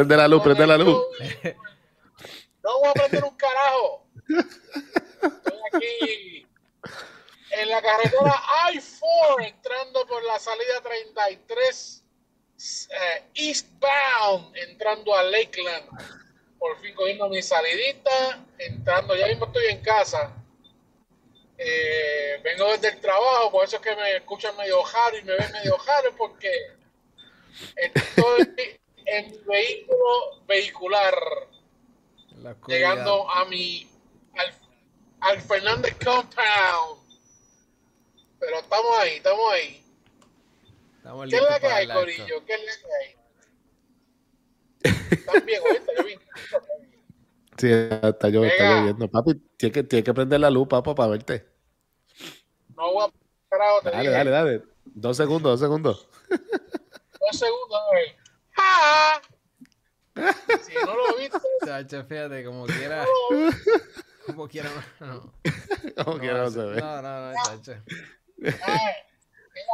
Prende la luz, prende la luz. No voy a prender un carajo. Estoy aquí en la carretera I-4, entrando por la salida 33 eh, eastbound, entrando a Lakeland. Por fin cogiendo mi salidita, entrando, ya mismo estoy en casa. Eh, vengo desde el trabajo, por eso es que me escuchan medio jaro y me ven medio jaro, porque estoy en mi vehículo vehicular, llegando a mi al, al Fernández Compound. Pero estamos ahí, estamos ahí. ¿Qué es la que hay, Corillo? ¿Qué es la que hay? ¿Están bien, está, yo, está lloviendo. Papi, tienes que, tienes que prender la luz, papo, para verte. No voy a parar Dale, dale, dale, dale. Dos segundos, dos segundos. Dos segundos, a ver. ¡Ja! Si no lo viste. Chacho, fíjate, como quiera. Como quiera, no. Como quiera, no se ve. No, no, no, chacho.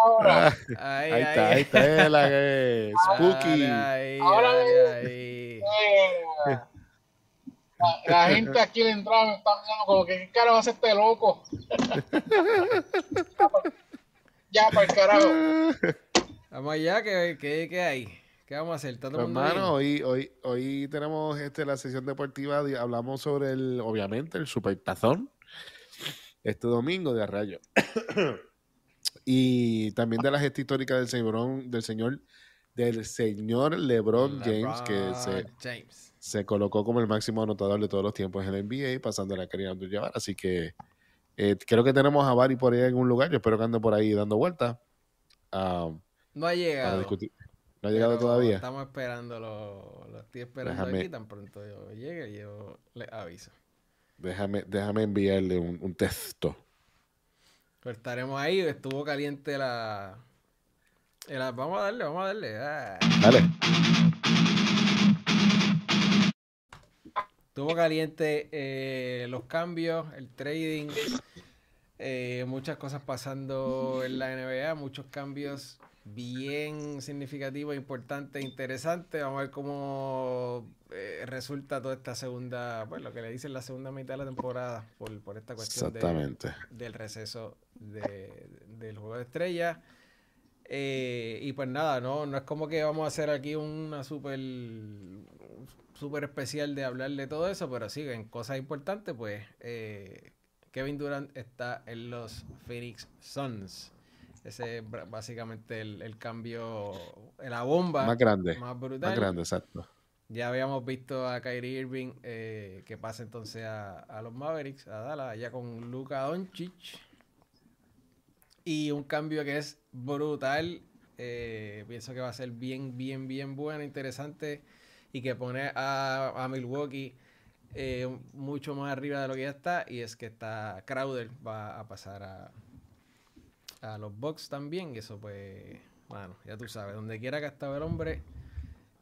Ahora, Ahí, Ahí está, ahí está la que spooky. Ahí, Ahora eh, la, la gente aquí la entrada me está mirando como que qué cara va a hacer este loco. ya, para el carajo. Vamos allá, ¿qué, qué, qué hay? ¿Qué vamos a hacer? ¿Está todo Hermano, bien? hoy, hoy, hoy tenemos este, la sesión deportiva, hablamos sobre el, obviamente, el supertazón, este domingo de Arrayo. y también de la gesta histórica del señor, del señor, del señor LeBron James, que se, James. se colocó como el máximo anotador de todos los tiempos en el NBA, pasando a la Kareem Abdul-Jabbar. Así que eh, creo que tenemos a Bari por ahí en un lugar. Yo espero que ande por ahí dando vueltas. ah, No ha para llegado. discutir. No ha llegado pero todavía. Estamos esperando, lo, lo estoy esperando Déjame- aquí. Tan pronto yo llegue, yo le aviso. Déjame, déjame enviarle un, un texto. Pero estaremos ahí. Estuvo caliente la. la- vamos a darle, vamos a darle. ah. Dale. Estuvo caliente eh, los cambios, el trading, eh, muchas cosas pasando en la NBA, muchos cambios bien significativos, importantes, interesantes. Vamos a ver cómo eh, resulta toda esta segunda, pues lo que le dicen la segunda mitad de la temporada por, por esta cuestión de, del receso de- del juego de estrellas. Eh, y pues nada, no, no es como que vamos a hacer aquí una super super especial de hablar de todo eso, pero sí, en cosas importantes, pues eh, Kevin Durant está en los Phoenix Suns. Ese es básicamente el, el cambio, la bomba Más grande. más brutal. Más grande, exacto. Ya habíamos visto a Kyrie Irving eh, que pasa entonces a, a los Mavericks, a Dallas, allá con Luka Doncic. Y un cambio que es brutal. eh, pienso que va a ser bien, bien, bien bueno, interesante. Y que pone a, a Milwaukee eh, mucho más arriba de lo que ya está. Y es que está Crowder va a pasar a, a los Bucks también. Eso pues, bueno, ya tú sabes, donde quiera que ha estado el hombre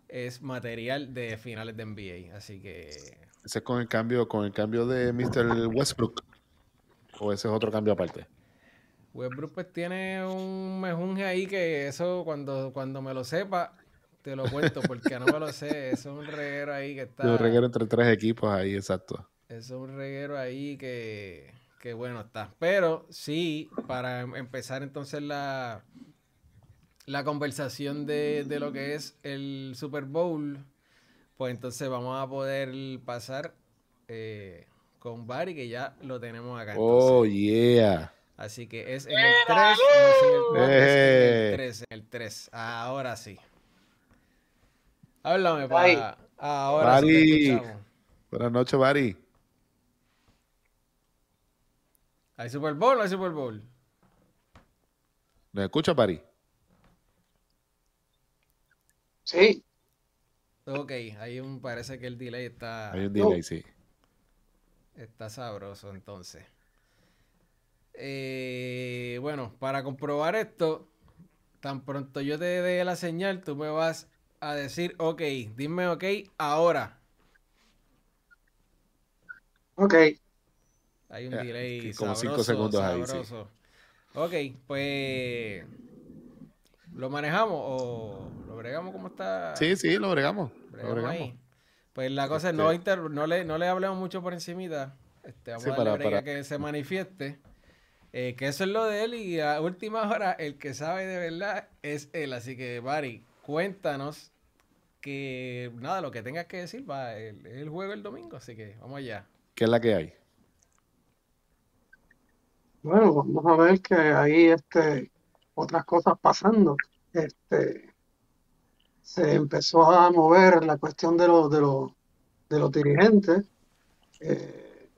es material de finales de NBA. Así que Ese es con el cambio, con el cambio de Mr. Westbrook. O ese es otro cambio aparte. Westbrook pues tiene un mejunje ahí que eso cuando, cuando me lo sepa te lo cuento porque no me lo sé. Eso es un reguero ahí que está... Yo reguero entre tres equipos ahí, exacto. Eso es un reguero ahí que, que bueno está. Pero sí, para em- empezar entonces la, la conversación de, de lo que es el Super Bowl, pues entonces vamos a poder pasar eh, con Barry, que ya lo tenemos acá. entonces. Oh, yeah. Así que es en el 3, no es en el 4, es en Eh. el 3, en el 3. Ahora sí. Háblame, Bye. pa. Ahora sí te Bari. escuchamos. Buenas noches, Bari. ¿Hay Super Bowl o hay Super Bowl? ¿Me escuchas, Bari? Sí, Ok, hay un, parece que el delay está, Hay un delay, sí. está sabroso entonces. Eh, bueno, para comprobar esto, tan pronto yo te dé la señal, tú me vas a decir, ok, dime ok ahora. Ok. Hay un delay como sabroso, cinco segundos ahí, sabroso. Ok, pues ¿lo manejamos o lo bregamos como está? Sí, sí, lo bregamos. Lo. Pues la cosa es Este- no, inter- no, le, no le hablemos mucho por encimita. Este, vamos Sí, a darle para- que se manifieste. Eh, que eso es lo de él y a última hora el que sabe de verdad es él. Así que, Bari, cuéntanos que nada, lo que tengas que decir va el, el juego el domingo. Así que vamos allá. ¿Qué es la que hay? Bueno, vamos a ver que hay este, otras cosas pasando. Este, se empezó a mover la cuestión de los, de los, de los dirigentes. Eh,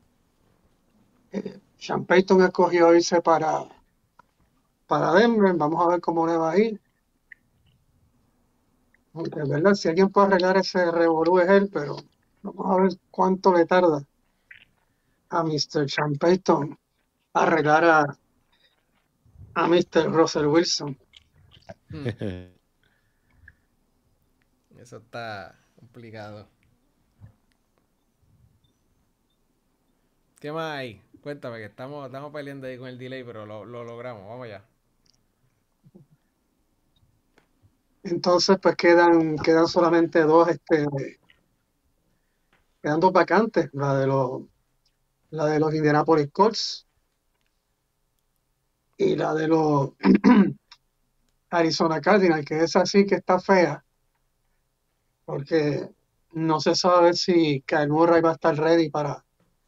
eh, Sean Payton escogió irse para, para Denver. Vamos a ver cómo le va a ir. Aunque verdad, si alguien puede arreglar ese revolú es él, pero vamos a ver cuánto le tarda a Mr. Sean Payton arreglar a, a Mr. Russell Wilson. Hmm, eso está complicado. ¿Qué más hay? Cuéntame que estamos, estamos peleando ahí con el delay, pero lo, lo logramos. Vamos allá. Entonces, pues quedan, quedan solamente dos, este, quedan dos vacantes, la de los, la de los Indianapolis Colts y la de los Arizona Cardinals, que es así que está fea, porque no se sabe si Kyle Murray va a estar ready para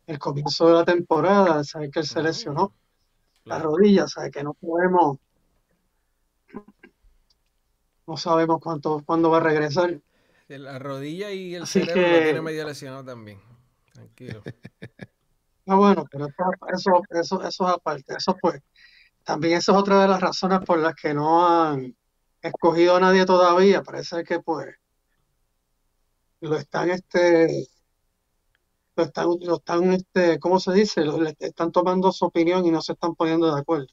el comienzo de la temporada, sabe que él se lesionó la rodilla, sabe que no podemos, no sabemos cuánto, cuándo va a regresar. La rodilla y el Así cerebro lo que- tiene medio lesionado también. Tranquilo. Ah, bueno, pero eso, eso, eso, eso es aparte, eso pues, también esa es otra de las razones por las que no han escogido a nadie todavía, parece que pues lo están este lo están, lo están este, ¿cómo se dice? Lo- le están tomando su opinión y no se están poniendo de acuerdo.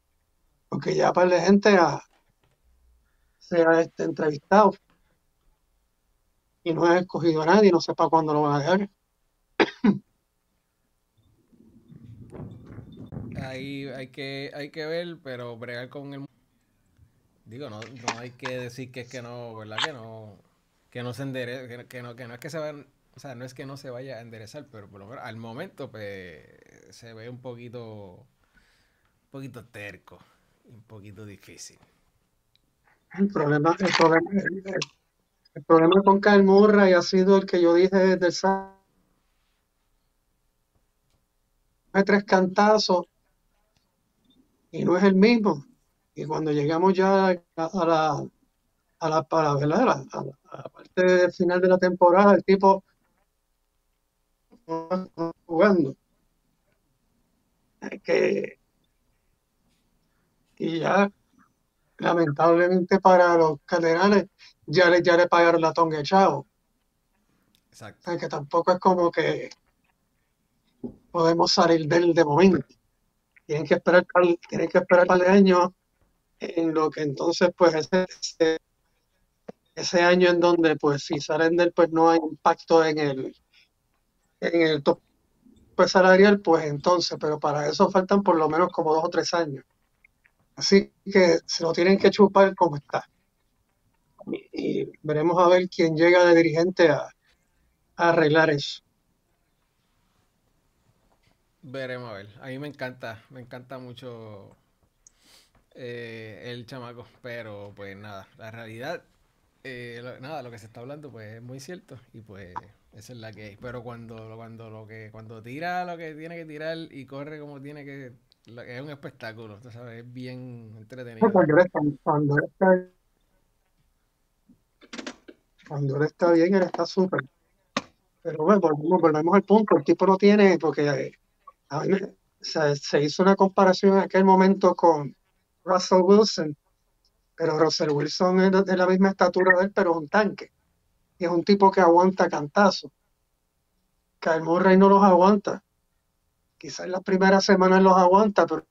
Porque ya par de gente ha, se ha este, entrevistado y no ha escogido a nadie, no sé para cuándo lo van a dejar. Ahí hay que, hay que ver, pero bregar con el... Digo, no, no hay que decir que es que no, ¿verdad? Que no, que no se endereza, que, no, que no es que se van, o sea, no es que no se vaya a enderezar, pero por lo menos al momento, pues, se ve un poquito, un poquito terco, un poquito difícil. El problema, el problema, el, problema con Kyle Murray ha sido el que yo dije desde el sábado. Tres cantazos y no es el mismo. Y cuando llegamos ya a, a la a la. A la, a la- a la parte final de la temporada, el tipo jugando. Que y ya lamentablemente para los cardenales ya le, ya le pagaron la tonga Chavo. O Exacto. sea, que tampoco es como que podemos salir del de momento. Tienen que esperar, par- tienen que esperar par de en lo que entonces pues ese, ese, año en donde pues si salen del pues no hay impacto en el en el tope salarial, pues entonces, pero para eso faltan por lo menos como dos o tres años. Así que se lo tienen que chupar como está. Y, y veremos a ver quién llega de dirigente a, a arreglar eso. Veremos a ver. A mí me encanta, me encanta mucho eh, el chamaco, pero pues nada, la realidad, eh, nada, lo que se está hablando pues es muy cierto y pues esa es la que hay. Pero cuando, cuando lo que, cuando tira lo que tiene que tirar y corre como tiene que, es un espectáculo, tú sabes, es bien entretenido. Cuando está, cuando él está bien, él está súper. Pero bueno, volvemos, volvemos al punto. El tipo no tiene, porque eh, a mí me- se, hizo una comparación en aquel momento con Russell Wilson, pero Russell Wilson es de, la misma estatura de él, pero es un tanque. Y es un tipo que aguanta cantazo. Kyle Murray no los aguanta. Quizás las primeras semanas los aguanta, pero,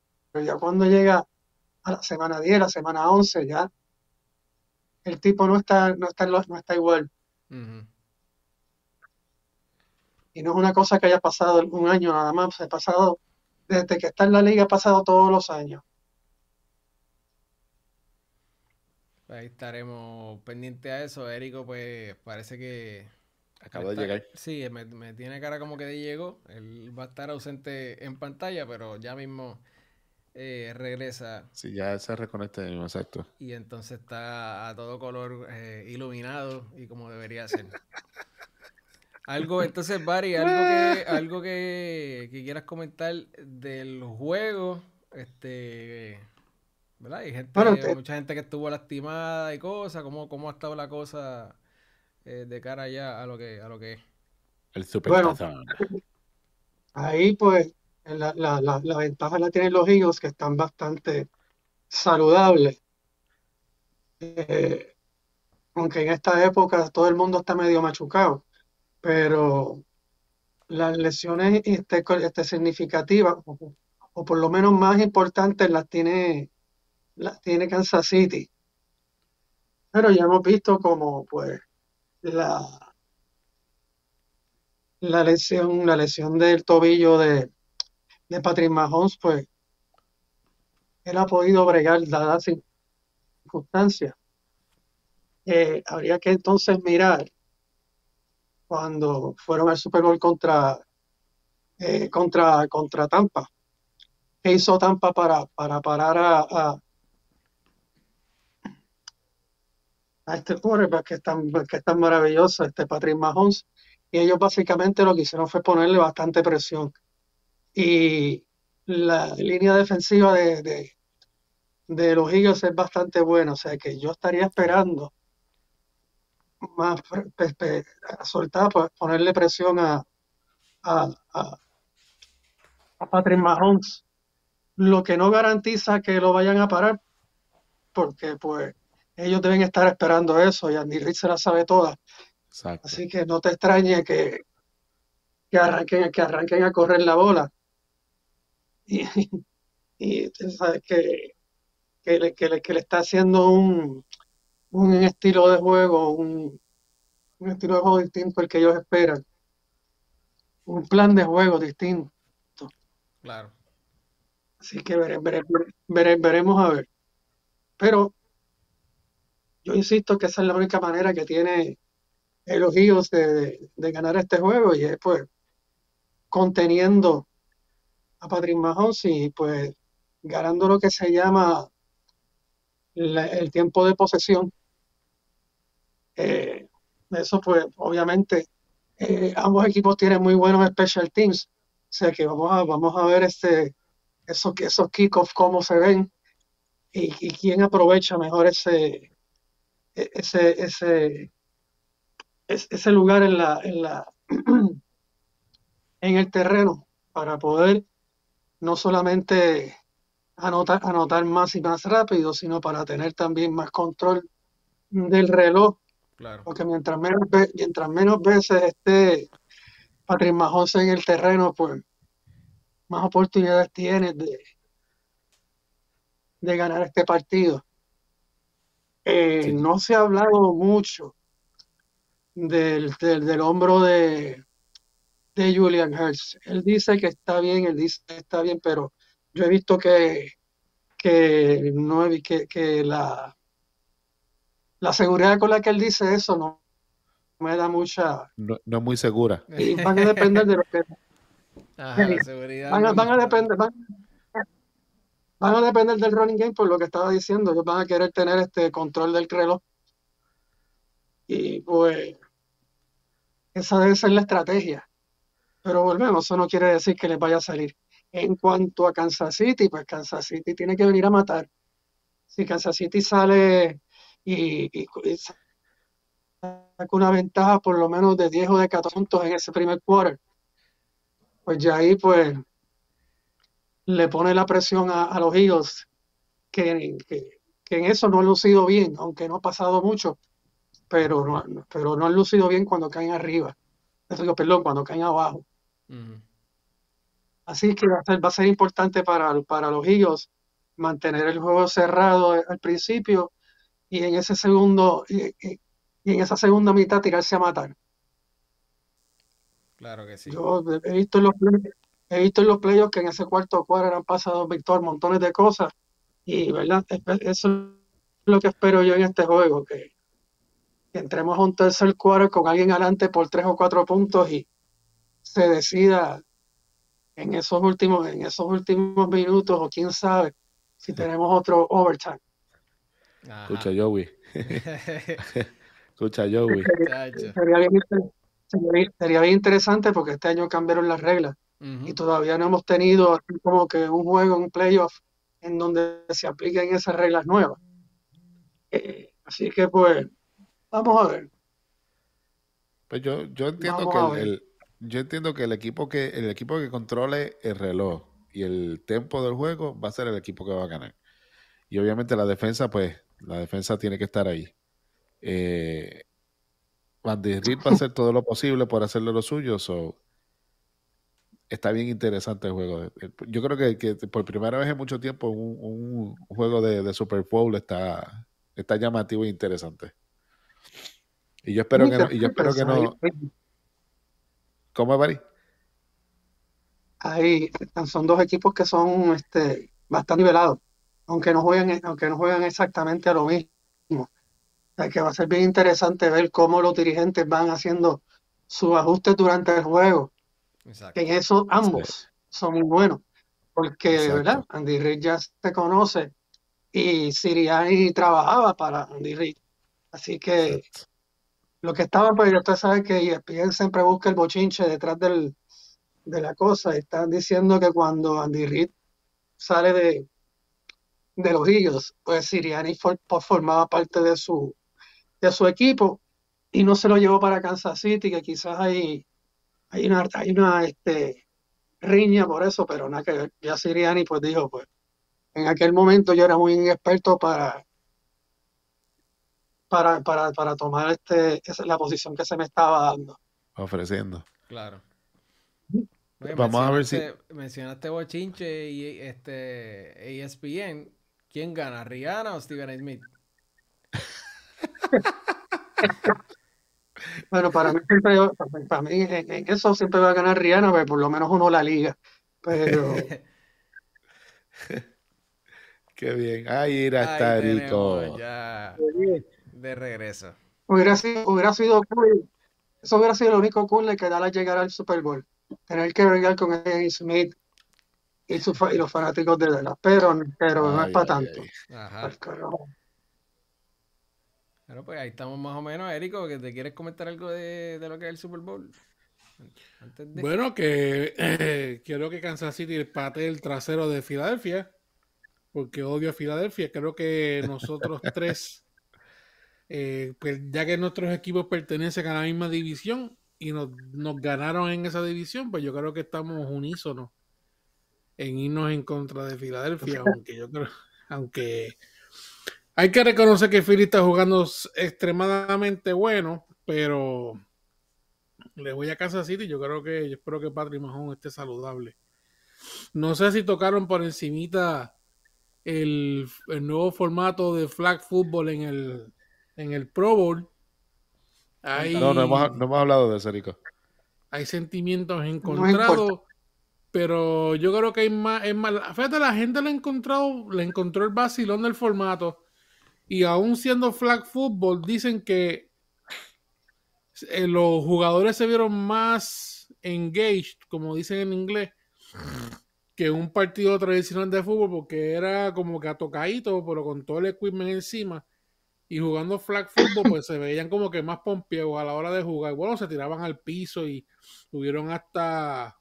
ya cuando llega a la semana 10, la semana 11, ya el tipo no está, no está, igual. Y no es una cosa que haya pasado un año nada más, ha pasado desde que está en la liga, ha pasado todos los años. Ahí estaremos pendientes a eso. Érico, pues parece que. Acaba de llegar. Sí, me, me tiene cara como que de llegó. Él va a estar ausente en pantalla, pero ya mismo eh, regresa Sí, ya se reconecta, exacto. y entonces está a todo color eh, iluminado y como debería ser. Algo, entonces, Barry, algo que, algo que, que quieras comentar del juego, este, ¿verdad? Hay gente, Bueno, te- mucha gente que estuvo lastimada y cosas, ¿cómo, cómo ha estado la cosa eh, de cara ya a lo que, a lo que es? El super Bueno. Ahí pues la, la, la, la ventaja la tienen los Eagles que están bastante saludables. Eh, aunque en esta época todo el mundo está medio machucado, pero las lesiones este, este, significativas, o, por lo menos más importantes, las tiene, las tiene Kansas City. Pero ya hemos visto como pues la, la lesión, la lesión del tobillo de, de Patrick Mahomes, pues él ha podido bregar dadas circunstancias. Eh, habría que entonces mirar cuando fueron al Super Bowl contra, eh, contra, contra Tampa. ¿Qué hizo Tampa para, para parar a, a, este quarterback que es tan, que es tan maravilloso, este Patrick Mahomes? Y ellos básicamente lo que hicieron fue ponerle bastante presión. Y la línea defensiva de, de, de los Eagles es bastante buena, o sea que yo estaría esperando más pre- pe- pe- a soltar, pues ponerle presión a, a, a, a Patrick Mahomes, lo que no garantiza que lo vayan a parar, porque pues ellos deben estar esperando eso y Andy Reid se la sabe toda, Exacto. así que no te extrañe que, que arranquen, que arranquen a correr la bola. Y, y sabes que, que, le, que, le, que le está haciendo un, un estilo de juego, un, un estilo de juego distinto al que ellos esperan, un plan de juego distinto. Claro. Así que vere- vere- vere- veremos a ver. Pero yo insisto que esa es la única manera que tiene los Eagles de, de- de ganar este juego y es pues conteniendo a Patrick Mahomes y pues ganando lo que se llama la- el tiempo de posesión. Eh, eso pues obviamente eh, ambos equipos tienen muy buenos special teams, o sea que vamos a, vamos a ver este, esos, esos kickoffs cómo se ven y, y quién aprovecha mejor ese, e- ese, ese, es- ese lugar en la, en la, en el terreno para poder no solamente anotar, anotar más y más rápido, sino para tener también más control del reloj, Claro. porque mientras menos, mientras menos veces esté Patrick Mahomes en el terreno, pues más oportunidades tienes de, de ganar este partido. Eh, Sí. no se ha hablado mucho del, del, del hombro de, de Julian Hurts. Él dice que está bien, él dice que está bien, pero yo he visto que, que, no he que, que la, la seguridad con la que él dice eso no me da mucha... No, no es muy segura. Y van a depender de lo que... Ajá, la seguridad. Van a, no- van a depender, van, van a depender del running game por lo que estaba diciendo. Ellos van a querer tener este control del reloj. Y pues esa debe ser la estrategia. Pero volvemos, eso no quiere decir que les vaya a salir. En cuanto a Kansas City, pues Kansas City tiene que venir a matar. Si Kansas City sale y, y- una ventaja por lo menos de 10 o de 14 puntos en ese primer quarter, pues ya ahí pues le pone la presión a, a los Eagles, que, que, que en eso no han lucido bien, aunque no ha pasado mucho, pero no, pero no han lucido bien cuando caen arriba. Eso perdón, cuando caen abajo. Ujú. Así que va a ser, va a ser importante para, para los Eagles mantener el juego cerrado al principio y en ese segundo, y, y- y en esa segunda mitad tirarse a matar. Claro que sí. Yo he visto en los he visto en los playoffs que en ese cuarto cuadro han pasado Víctor montones de cosas y verdad eso es lo que espero yo en este juego que, que entremos a un tercer cuadro con alguien adelante por tres o cuatro puntos y se decida en esos últimos en esos últimos minutos o quién sabe si tenemos otro overtime. Ajá. Escucha, Joey. Escucha, Joey. Sería bien, inter- sería bien- sería bien interesante porque este año cambiaron las reglas. Y todavía no hemos tenido así como que un juego, un playoff en donde se apliquen esas reglas nuevas. Eh, así que pues, vamos a ver. Pues yo, yo entiendo Vamos que el- yo entiendo que el equipo que el equipo que controle el reloj y el tempo del juego va a ser el equipo que va a ganar. Y obviamente la defensa, pues, la defensa tiene que estar ahí. Eh, Van der Riet va a hacer todo lo posible por hacerle lo suyo. So, está bien interesante el juego. Yo creo que, que por primera vez en mucho tiempo un, un juego de, de Super Bowl está, está llamativo e interesante. Y yo espero que no, y yo espero que no. ¿Cómo, Bari? Ahí son dos equipos que son este, bastante nivelados, aunque no juegan, aunque no juegan exactamente a lo mismo. O sea, que va a ser bien interesante ver cómo los dirigentes van haciendo sus ajustes durante el juego. Exacto. en eso ambos son muy buenos, porque, Exacto. ¿verdad? Andy Reid ya se conoce y Sirianni trabajaba para Andy Reid. Así que Exacto. lo que estaba, pues usted sabe que ESPN siempre busca el bochinche detrás del, de la cosa. Están diciendo que cuando Andy Reid sale de, de los Eagles, pues Sirianni for- por- formaba parte de su, de su equipo y no se lo llevó para Kansas City, que quizás hay, hay una, hay una este, riña por eso, pero nada que ver. Ya Sirianni pues dijo, pues en aquel momento yo era muy inexperto para, para, para, para tomar este, esa- la posición que se me estaba dando. Ofreciendo. Claro. Oye, Vamos a ver si- mencionaste- Mencionaste Bochinche y este ESPN. ¿Quién gana, Rihanna o Steven A. Smith? Bueno, para mí siempre, para mí en, en eso siempre va a ganar Rihanna, pues por lo menos uno la liga. Pero Qué bien. Ahí Ahí está rico. ya de regreso. hubiera sido, hubiera sido cool. Eso hubiera sido lo único cool de que Dallas llegara al Super Bowl. Tener que bregar con Smith y, su fa- y los fanáticos de Dallas. Pero, pero no es para ay, tanto. ay. Ajá. Bueno, pues ahí estamos más o menos, Érico, que te quieres comentar algo de, de lo que es el Super Bowl. Antes de... Bueno, que eh, quiero que Kansas City patee el trasero de Filadelfia, porque odio a Filadelfia. Creo que nosotros tres, eh, pues, ya que nuestros equipos pertenecen a la misma división y nos, nos ganaron en esa división, pues yo creo que estamos unísonos en irnos en contra de Filadelfia, aunque yo creo, aunque hay que reconocer que Philly está jugando extremadamente bueno, pero le voy a Kansas City. Yo creo que, yo espero que Patrick Mahomes esté saludable. No sé si tocaron por encimita el, el nuevo formato de flag football en el, en el Pro Bowl. Hay, No, no hemos, no hemos hablado de eso, Rico. hay sentimientos encontrados, pero yo creo que hay más, es más, fíjate, la gente le ha encontrado, le encontró el vacilón del formato y aún siendo flag football dicen que eh, los jugadores se vieron más engaged, como dicen en inglés, que un partido tradicional de fútbol porque era como que atocadito, pero con todo el equipment encima. Y jugando flag football, pues se veían como que más pompeados a la hora de jugar. Bueno, se tiraban al piso y tuvieron hasta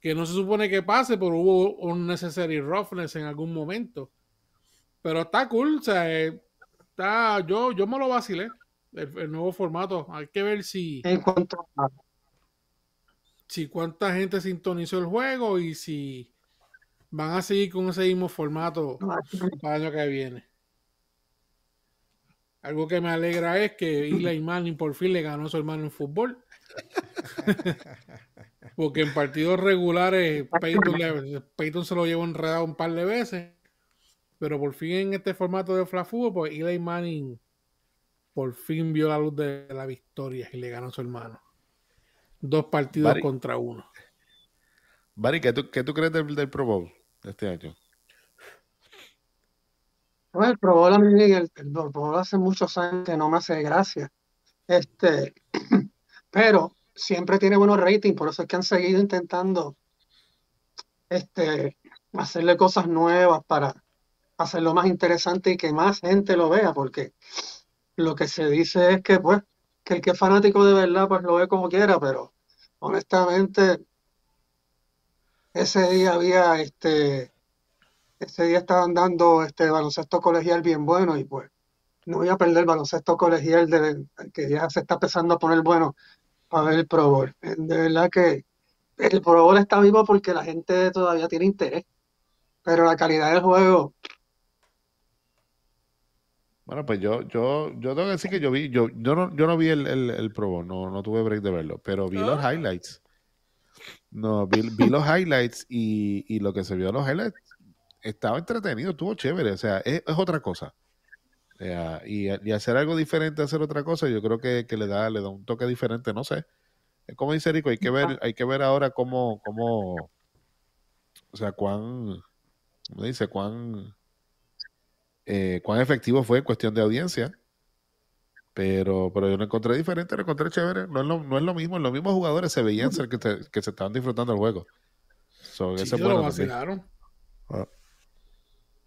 que no se supone que pase, pero hubo un necessary roughness en algún momento. Pero está cool, o sea, eh, está, yo, yo me lo vacilé, el, el nuevo formato. Hay que ver si, En cuanto a, si cuánta gente sintonizó el juego y si van a seguir con ese mismo formato para el año que viene. Algo que me alegra es que Eli Manning por fin le ganó a su hermano en fútbol. Porque en partidos regulares Peyton, le- Peyton se lo llevó enredado un par de veces. Pero por fin en este formato de football, pues Eli Manning por fin vio la luz de la victoria y le ganó a su hermano. Dos partidos Barry. contra uno. Barry, ¿qué tú, qué tú crees del, del Pro Bowl de este año? Bueno, el Pro Bowl a mí, el, el Pro Bowl hace muchos años que no me hace gracia. Este, pero siempre tiene buenos ratings, por eso es que han seguido intentando este, hacerle cosas nuevas para hacerlo más interesante y que más gente lo vea, porque lo que se dice es que, pues, que el que es fanático de verdad, pues lo ve como quiera, pero honestamente, ese día había, este, ese día estaban dando este baloncesto colegial bien bueno y pues no voy a perder el baloncesto colegial de, que ya se está empezando a poner bueno para ver el Pro Bowl. De verdad que el Pro Bowl está vivo porque la gente todavía tiene interés, pero la calidad del juego, Bueno, pues yo, yo, yo tengo que decir que yo vi, yo, yo no, yo no vi el, el, el Pro Bowl, no, no tuve break de verlo, pero vi los Ah. highlights. No, vi, vi los highlights y, y lo que se vio en los highlights estaba entretenido, estuvo chévere, o sea, es, es otra cosa. Y, y hacer algo diferente, hacer otra cosa, yo creo que, que le da, le da un toque diferente, no sé. Es como dice Rico, hay que ver, hay que ver ahora cómo, cómo, o sea, cuán, ¿cómo dice? Cuán, eh, cuán efectivo fue en cuestión de audiencia. Pero, pero yo lo encontré diferente, lo encontré chévere. No es lo, no es lo mismo, los mismos jugadores se veían ser que, te- que se estaban disfrutando el juego. So, Sí, se lo bueno vacilaron. Ah.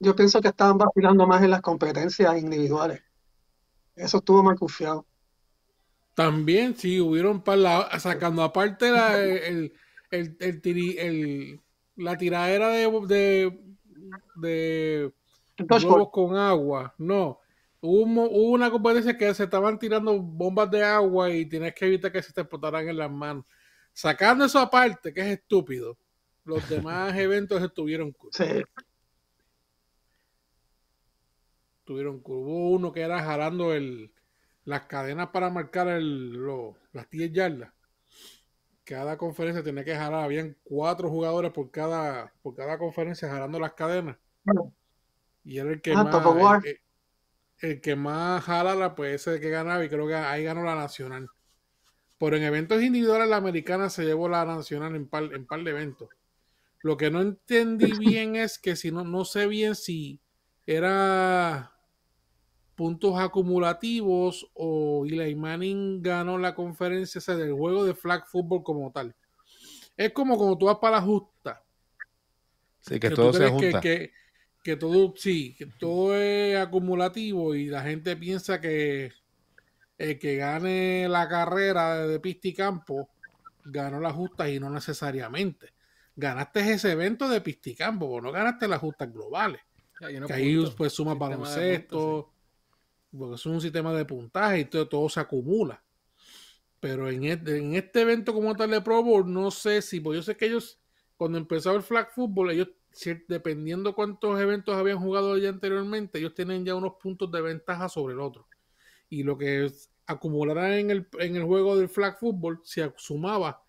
Yo pienso que estaban vacilando más en las competencias individuales. Eso estuvo mal confiado. También, sí, hubieron par la, sacando aparte la, el, el, el tiri- el- la tiradera de, de, de con agua. No. Hubo, hubo una competencia que se estaban tirando bombas de agua y tienes que evitar que se te explotaran en las manos. Sacando eso aparte, que es estúpido, los demás eventos estuvieron cool. Sí, Estuvieron cool. Hubo uno que era jalando el, las cadenas para marcar el, lo- las 10 yardas. Cada conferencia tenía que jalar. Habían cuatro jugadores por cada, por cada conferencia jalando las cadenas. Y era el que Ah, más. El, el- el que más jalara, pues ese que ganaba. Y creo que ahí ganó la nacional. Pero en eventos individuales, la americana se llevó la nacional en par, en par de eventos. Lo que no entendí bien es que si no, no sé bien si era puntos acumulativos o Eli Manning ganó la conferencia esa del juego de flag football como tal. Es como cuando tú vas para la justa. Sí, que que todo se crees que, junta. que, que todo, sí, que todo es acumulativo y la gente piensa que el que gane la carrera de pista y campo ganó las justas y no necesariamente. Ganaste ese evento de pista y campo, no ganaste las justas globales. Hay unos que ahí pues sumas baloncesto, puntos, porque es un sistema de puntaje y todo, todo se acumula. Pero en este, en este evento como tal de Pro Bowl, no sé si, pues yo sé que ellos, cuando empezó el flag football, ellos, dependiendo cuántos eventos habían jugado ya anteriormente, ellos tienen ya unos puntos de ventaja sobre el otro. Y lo que acumularán en el, en el juego del flag football se sumaba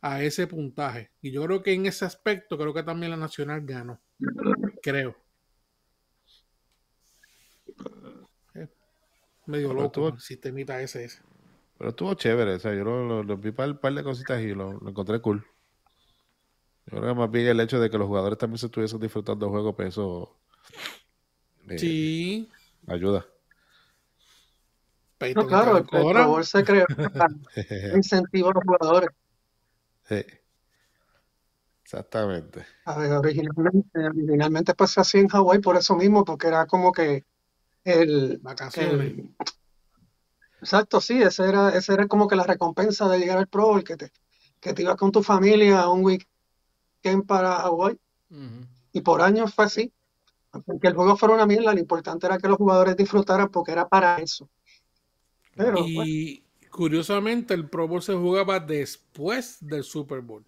a ese puntaje. Y yo creo que en ese aspecto, creo que también la Nacional ganó. Creo. Medio Pero loco tuvo- el sistemita ese. ese. Pero estuvo chévere, o sea, yo lo, lo- lo vi para un par de cositas y lo, lo encontré cool. Yo creo que más bien el hecho de que los jugadores también se estuviesen disfrutando del juego, pues eso eh, Sí. ayuda. No, claro, el, Bowl se creó para incentivar a los jugadores. Sí. Exactamente. A ver, originalmente, originalmente pues se hacía en Hawái por eso mismo, porque era como que el, vacaciones. el- exacto, sí, ese era, ese era como que la recompensa de llegar al Pro Bowl, que te, que te ibas con tu familia a un weekend para Hawái, Ujú. y por años fue así. Aunque el juego fuera una mierda, lo importante era que los jugadores disfrutaran porque era para eso. Pero, Y curiosamente, el Pro Bowl se jugaba después del Super Bowl.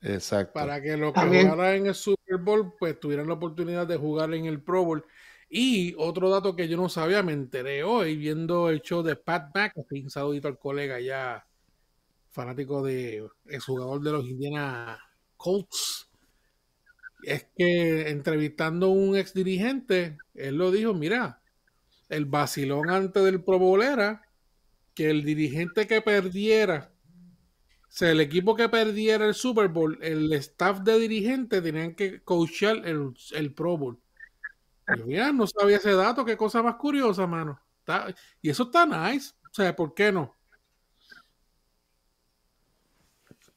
Exacto. Para que los que También. jugaran en el Super Bowl, pues tuvieran la oportunidad de jugar en el Pro Bowl. Y otro dato que yo no sabía, me enteré hoy viendo el show de Pat McAfee, un saludito al colega ya fanático de exjugador de los Indiana Colts. es que entrevistando a un ex dirigente, él lo dijo, mira, el vacilón antes del Pro Bowl era que el dirigente que perdiera, o sea, el equipo que perdiera el Super Bowl, el staff de dirigente tenían que coachar el, el Pro Bowl. Y yo, mira, no sabía ese dato, qué cosa más curiosa, mano. Está- y eso está nice. O sea, ¿por qué no?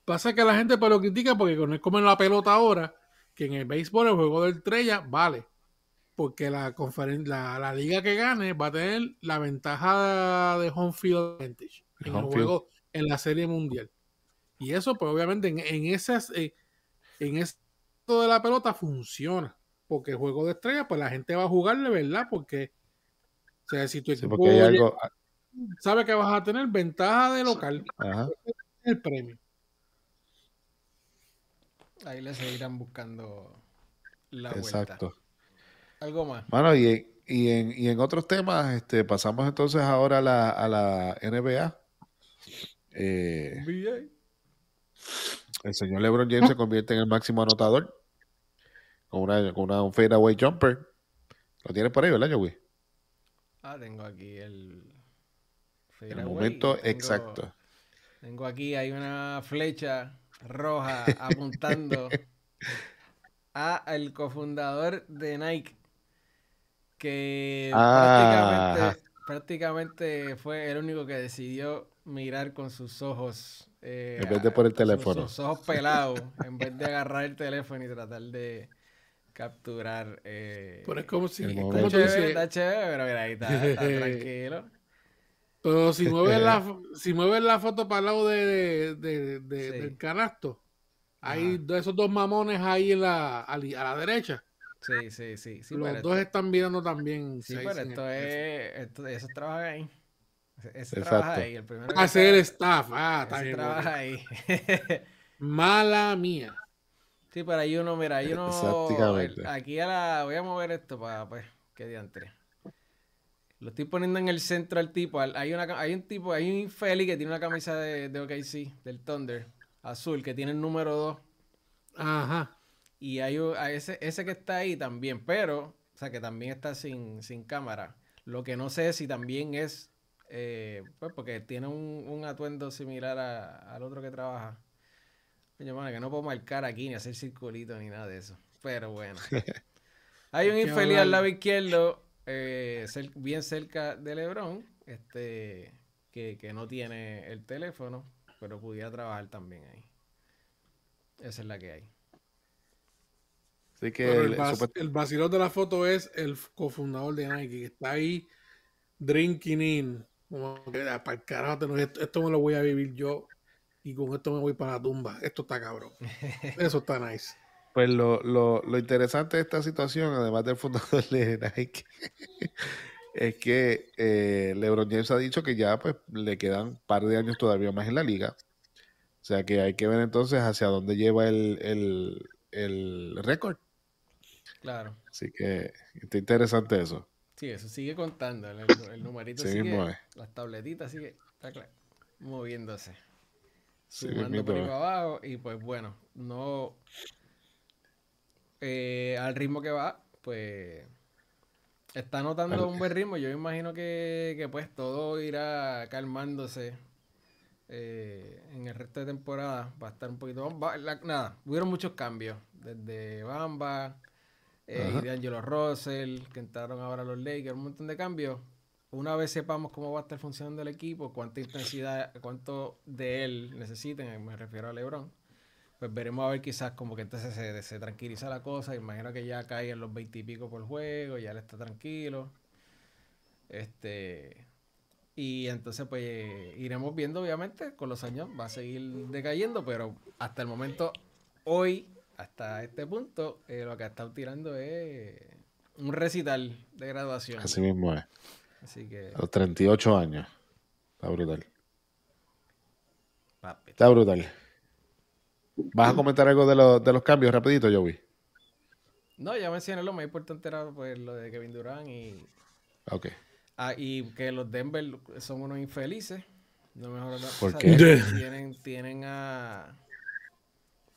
Pasa que la gente pues lo critica porque con es como en la pelota ahora, que en el béisbol el juego de estrella vale. Porque la, la, la liga que gane va a tener la ventaja de home field advantage en Home el field. juego, en la serie mundial. Y eso, pues obviamente en, en esas, eh, en esto de la pelota funciona. Porque juego de estrella, pues la gente va a jugarle, ¿verdad? Porque, o sea, si tu Sí, equipo porque hay algo. sabe que vas a tener ventaja de local, Ajá. el premio. Ahí le seguirán buscando la vuelta. Exacto. Algo más. Bueno, y, en- y, en, y en otros temas, este, pasamos entonces ahora a la, a la NBA. Eh, el señor LeBron James se convierte en el máximo anotador con una, con una, un fadeaway jumper. Lo tienes por ahí, ¿verdad, Joey? Ah, tengo aquí el. El momento Tengo- exacto. Tengo aquí, hay una flecha roja apuntando a el cofundador de Nike, que Ah, prácticamente, prácticamente fue el único que decidió mirar con sus ojos. eh, En vez de por el sus- teléfono. Sus, ojos pelados, en vez de agarrar el teléfono y tratar de capturar. eh, Pero es como si, es como está chévere, dices, está chévere, pero mira, ahí está, está tranquilo. pero si mueves la, si mueves la foto para el lado de, de- de- de- Sí. del canasto, hay Ajá. esos dos mamones ahí en la, a, la derecha. Sí, sí, sí. sí Los dos esto- están mirando también. Sí, pero esto el- es. Esto, eso trabaja ahí. Eso Exacto. trabaja ahí. El primero que Hacer el staff. Ah, está ese bien. trabaja ahí. Mala mía. Sí, pero hay uno, mira, hay uno. El- aquí a la. Voy a mover esto para, pues, que diantre. Lo estoy poniendo en el centro al tipo. al- Hay, una, hay un tipo, hay un infeliz que tiene una camisa de, de OKC, del Thunder, azul, que tiene el número 2. Ajá. Y hay a ese, ese que está ahí también, pero, o sea, que también está sin, sin cámara. Lo que no sé es si también es, eh, pues porque tiene un, un atuendo similar a- al otro que trabaja. Que no puedo marcar aquí ni hacer circulito ni nada de eso. Pero bueno. Hay un infeliz al lado izquierdo, eh, bien cerca de Lebron, este, que, que no tiene el teléfono, pero pudiera trabajar también ahí. Esa es la que hay. Así que el, el- vac- supuest- el vacilón de la foto es el cofundador de Nike, que está ahí drinking in. Como que, "Ah, para el carajo, esto, esto me lo voy a vivir yo y con esto me voy para la tumba. Esto está cabrón. Eso está nice. Pues lo, lo, lo interesante de esta situación, además del fundador de Nike, es que eh, LeBron James ha dicho que ya pues le quedan un par de años todavía más en la liga. O sea que hay que ver entonces hacia dónde lleva el, el, el récord. Claro. Así que está interesante eso. Sí, eso sigue contando. El, el numerito Sí sigue. Las tabletitas sigue. Está claro, moviéndose. Sumando por ahí para abajo. Y pues bueno, no. eh, al ritmo que va, pues. Está notando Al- un buen ritmo. Yo me imagino que, que pues todo irá calmándose. eh, en el resto de temporada va a estar un poquito va- la- nada, hubieron muchos cambios desde Bamba eh, y de Angelo Russell, que entraron ahora los Lakers, un montón de cambios. Una vez sepamos cómo va a estar funcionando el equipo, cuánta intensidad, cuánto de él necesiten, me refiero a LeBron, pues veremos a ver quizás como que entonces se, se tranquiliza la cosa. Imagino que ya cae en los 20 y pico por juego, ya él está tranquilo. Este. Y entonces, pues iremos viendo, obviamente, con los años va a seguir decayendo, pero hasta el momento, hoy, hasta este punto, eh, lo que ha estado tirando es un recital de graduación. Así mismo es. Así que, A los 38 años. Está brutal. papi, Está brutal. ¿Vas a comentar algo de, los de los cambios rapidito, Joey? No, ya mencioné lo más importante era pues lo de Kevin Durant y, Ok. ah, y que los Denver son unos infelices. No mejor ¿Por o sea, qué? Tienen, tienen a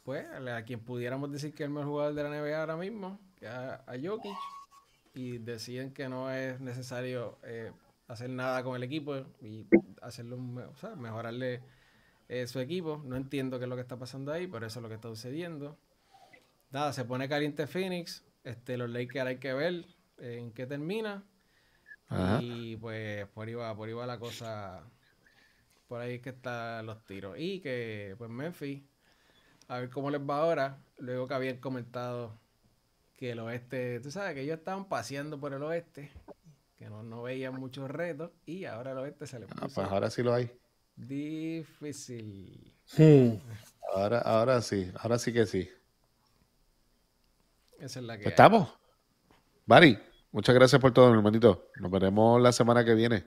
pues, a quien pudiéramos decir que es el mejor jugador de la NBA ahora mismo, que a, a Jokic, y deciden que no es necesario eh, hacer nada con el equipo y hacerlo, o sea, mejorarle eh, su equipo. No entiendo qué es lo que está pasando ahí, pero eso es lo que está sucediendo. Nada, se pone caliente Phoenix. Este, los Lakers hay que ver en qué termina. Y pues por ahí va, por ahí va la cosa. Por ahí es que están los tiros. Y que pues Memphis, a ver cómo les va ahora. Luego que habían comentado que el oeste, tú sabes que ellos estaban paseando por el oeste, que no, no veían muchos retos y ahora el oeste se les ah, pues ahora sí lo hay. Difícil. Hmm. Ahora, ahora sí, ahora sí que sí. Esa es la que. ¿Estamos? Bari, muchas gracias por todo, mi hermanito. Nos veremos la semana que viene.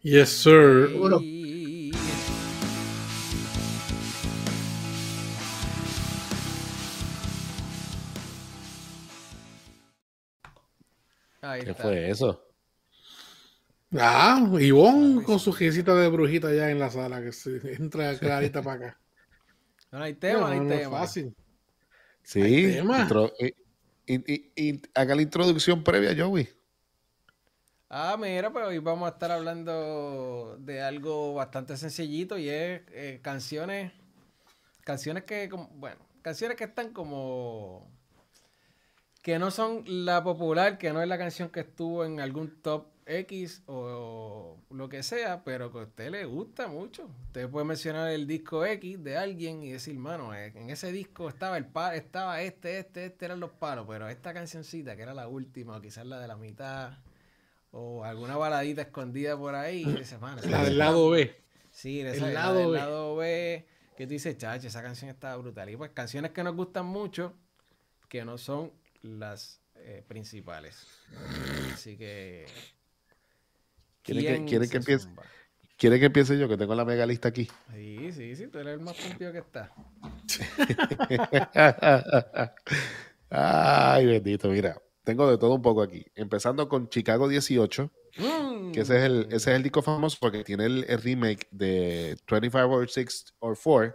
Yes, sir. ¿Qué fue eso? Ah, Ivonne con su gisita de brujita ya en la sala, que se entra clarita para acá. No hay tema, no, hay tema. fácil. Sí, y, haga la introducción previa, Joey. Ah, mira, pues hoy vamos a estar hablando de algo bastante sencillito y es eh, canciones, canciones que, bueno, canciones que están como que no son la popular, que no es la canción que estuvo en algún top X o, lo que sea, pero que a usted le gusta mucho. Usted puede mencionar el disco X de alguien y decir, mano, eh, en ese disco estaba el estaba este, este, este eran los palos, pero esta cancioncita, que era la última, o quizás la de la mitad, o alguna baladita escondida por ahí, dice, mano, la del lado B. Sí, el lado, B. lado B, que tú dices, chacho, esa canción está brutal. Y pues canciones que nos gustan mucho, que no son las eh, principales. Así que. ¿Quiere que, quiere que empiece? ¿Quiere que empiece yo, que tengo la mega lista aquí? Sí, sí, sí, tú eres el más puntido que está. Ay, bendito, mira. Tengo de todo un poco aquí. Empezando con Chicago 18, que ese es, el, ese es el disco famoso porque tiene el, remake de 25 or 6 or 4.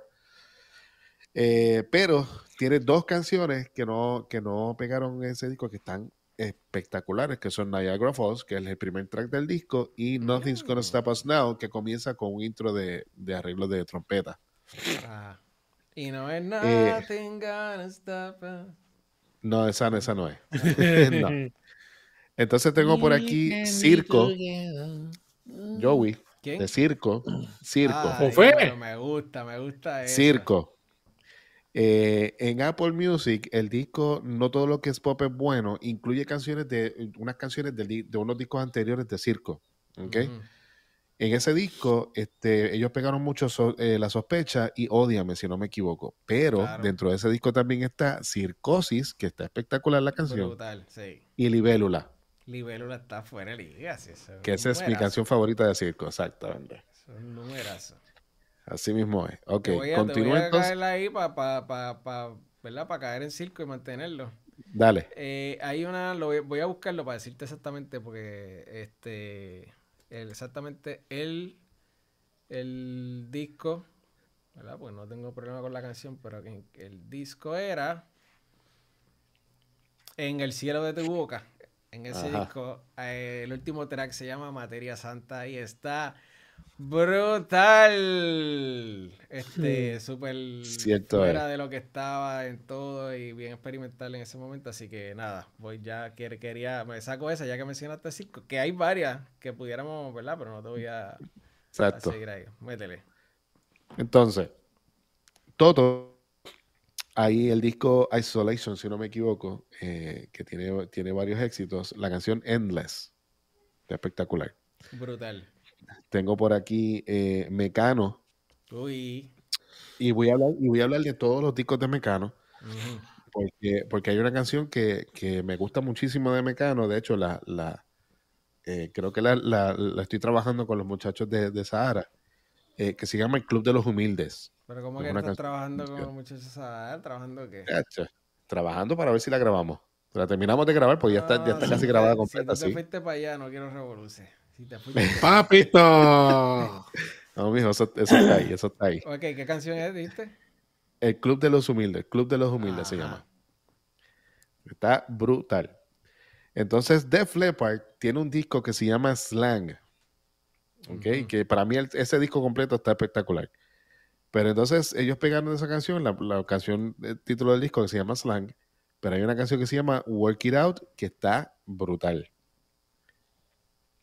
Eh, pero tiene dos canciones que no, que no pegaron en ese disco que están espectaculares, que son Niagara Falls, que es el primer track del disco, y Nothing's Gonna mm. Stop Us Now, que comienza con un intro de, de arreglo de trompeta. Ah. Y no es eh, Nothing Gonna Stop Us. No, esa, esa no es. Entonces tengo por aquí Circo. Joey. De Circo. Circo. me gusta, me gusta eso. Circo. Eh, en Apple Music, el disco No todo lo que es pop es bueno, incluye canciones de unas canciones de, unos discos anteriores de circo. ¿okay? En ese disco, este, ellos pegaron mucho eh, La Sospecha y Odiame, si no me equivoco. Pero dentro de ese disco también está Circosis, que está espectacular la canción. Brutal, sí. Y Libélula. Libélula está fuera de liga. que esa es mi canción favorita de circo, exactamente. Es un numerazo. Así mismo es. Ok, continúa entonces. ahí para para caer en circo y mantenerlo. Dale. Eh, hay una, lo voy, a buscarlo para decirte exactamente, porque este, exactamente el, el disco, ¿verdad? Pues no tengo problema con la canción, pero el disco era En el cielo de tu boca. En ese disco, eh, el último track se llama Materia Santa y está Brutal. Este, súper fuera de lo que estaba en todo y bien experimental en ese momento. Así que nada, voy ya, quería, me saco esa ya que mencionaste cinco, que hay varias que pudiéramos, ¿verdad? Pero no te voy a, seguir ahí. Métele. Entonces, todo ahí el disco Isolation, si no me equivoco, eh, que tiene, tiene varios éxitos, la canción Endless, espectacular. Brutal. Tengo por aquí eh, Mecano. Uy. Y voy, a hablar, y voy a hablar de todos los discos de Mecano. porque, porque hay una canción que, me gusta muchísimo de Mecano. De hecho, la, la eh, creo que la, estoy trabajando con los muchachos de, Sahara. Eh, que se llama El Club de los Humildes. ¿Pero cómo que estás trabajando con los muchachos de Sahara? ¿Trabajando qué? Trabajando para ver si la grabamos. La terminamos de grabar porque ya está, ya está casi grabada completa. Si te fuiste para allá, no quiero revolucionar. Papito. No, mijo, eso, está ahí, eso está ahí. Ok, ¿qué canción es? El Club de los Humildes, Club de los Humildes se llama. Está brutal. Entonces, Def Leppard tiene un disco que se llama Slang. ¿ok? Que para mí el- ese disco completo está espectacular. Pero entonces ellos pegaron esa canción, la, la canción, el título del disco que se llama Slang, pero hay una canción que se llama Work It Out que está brutal.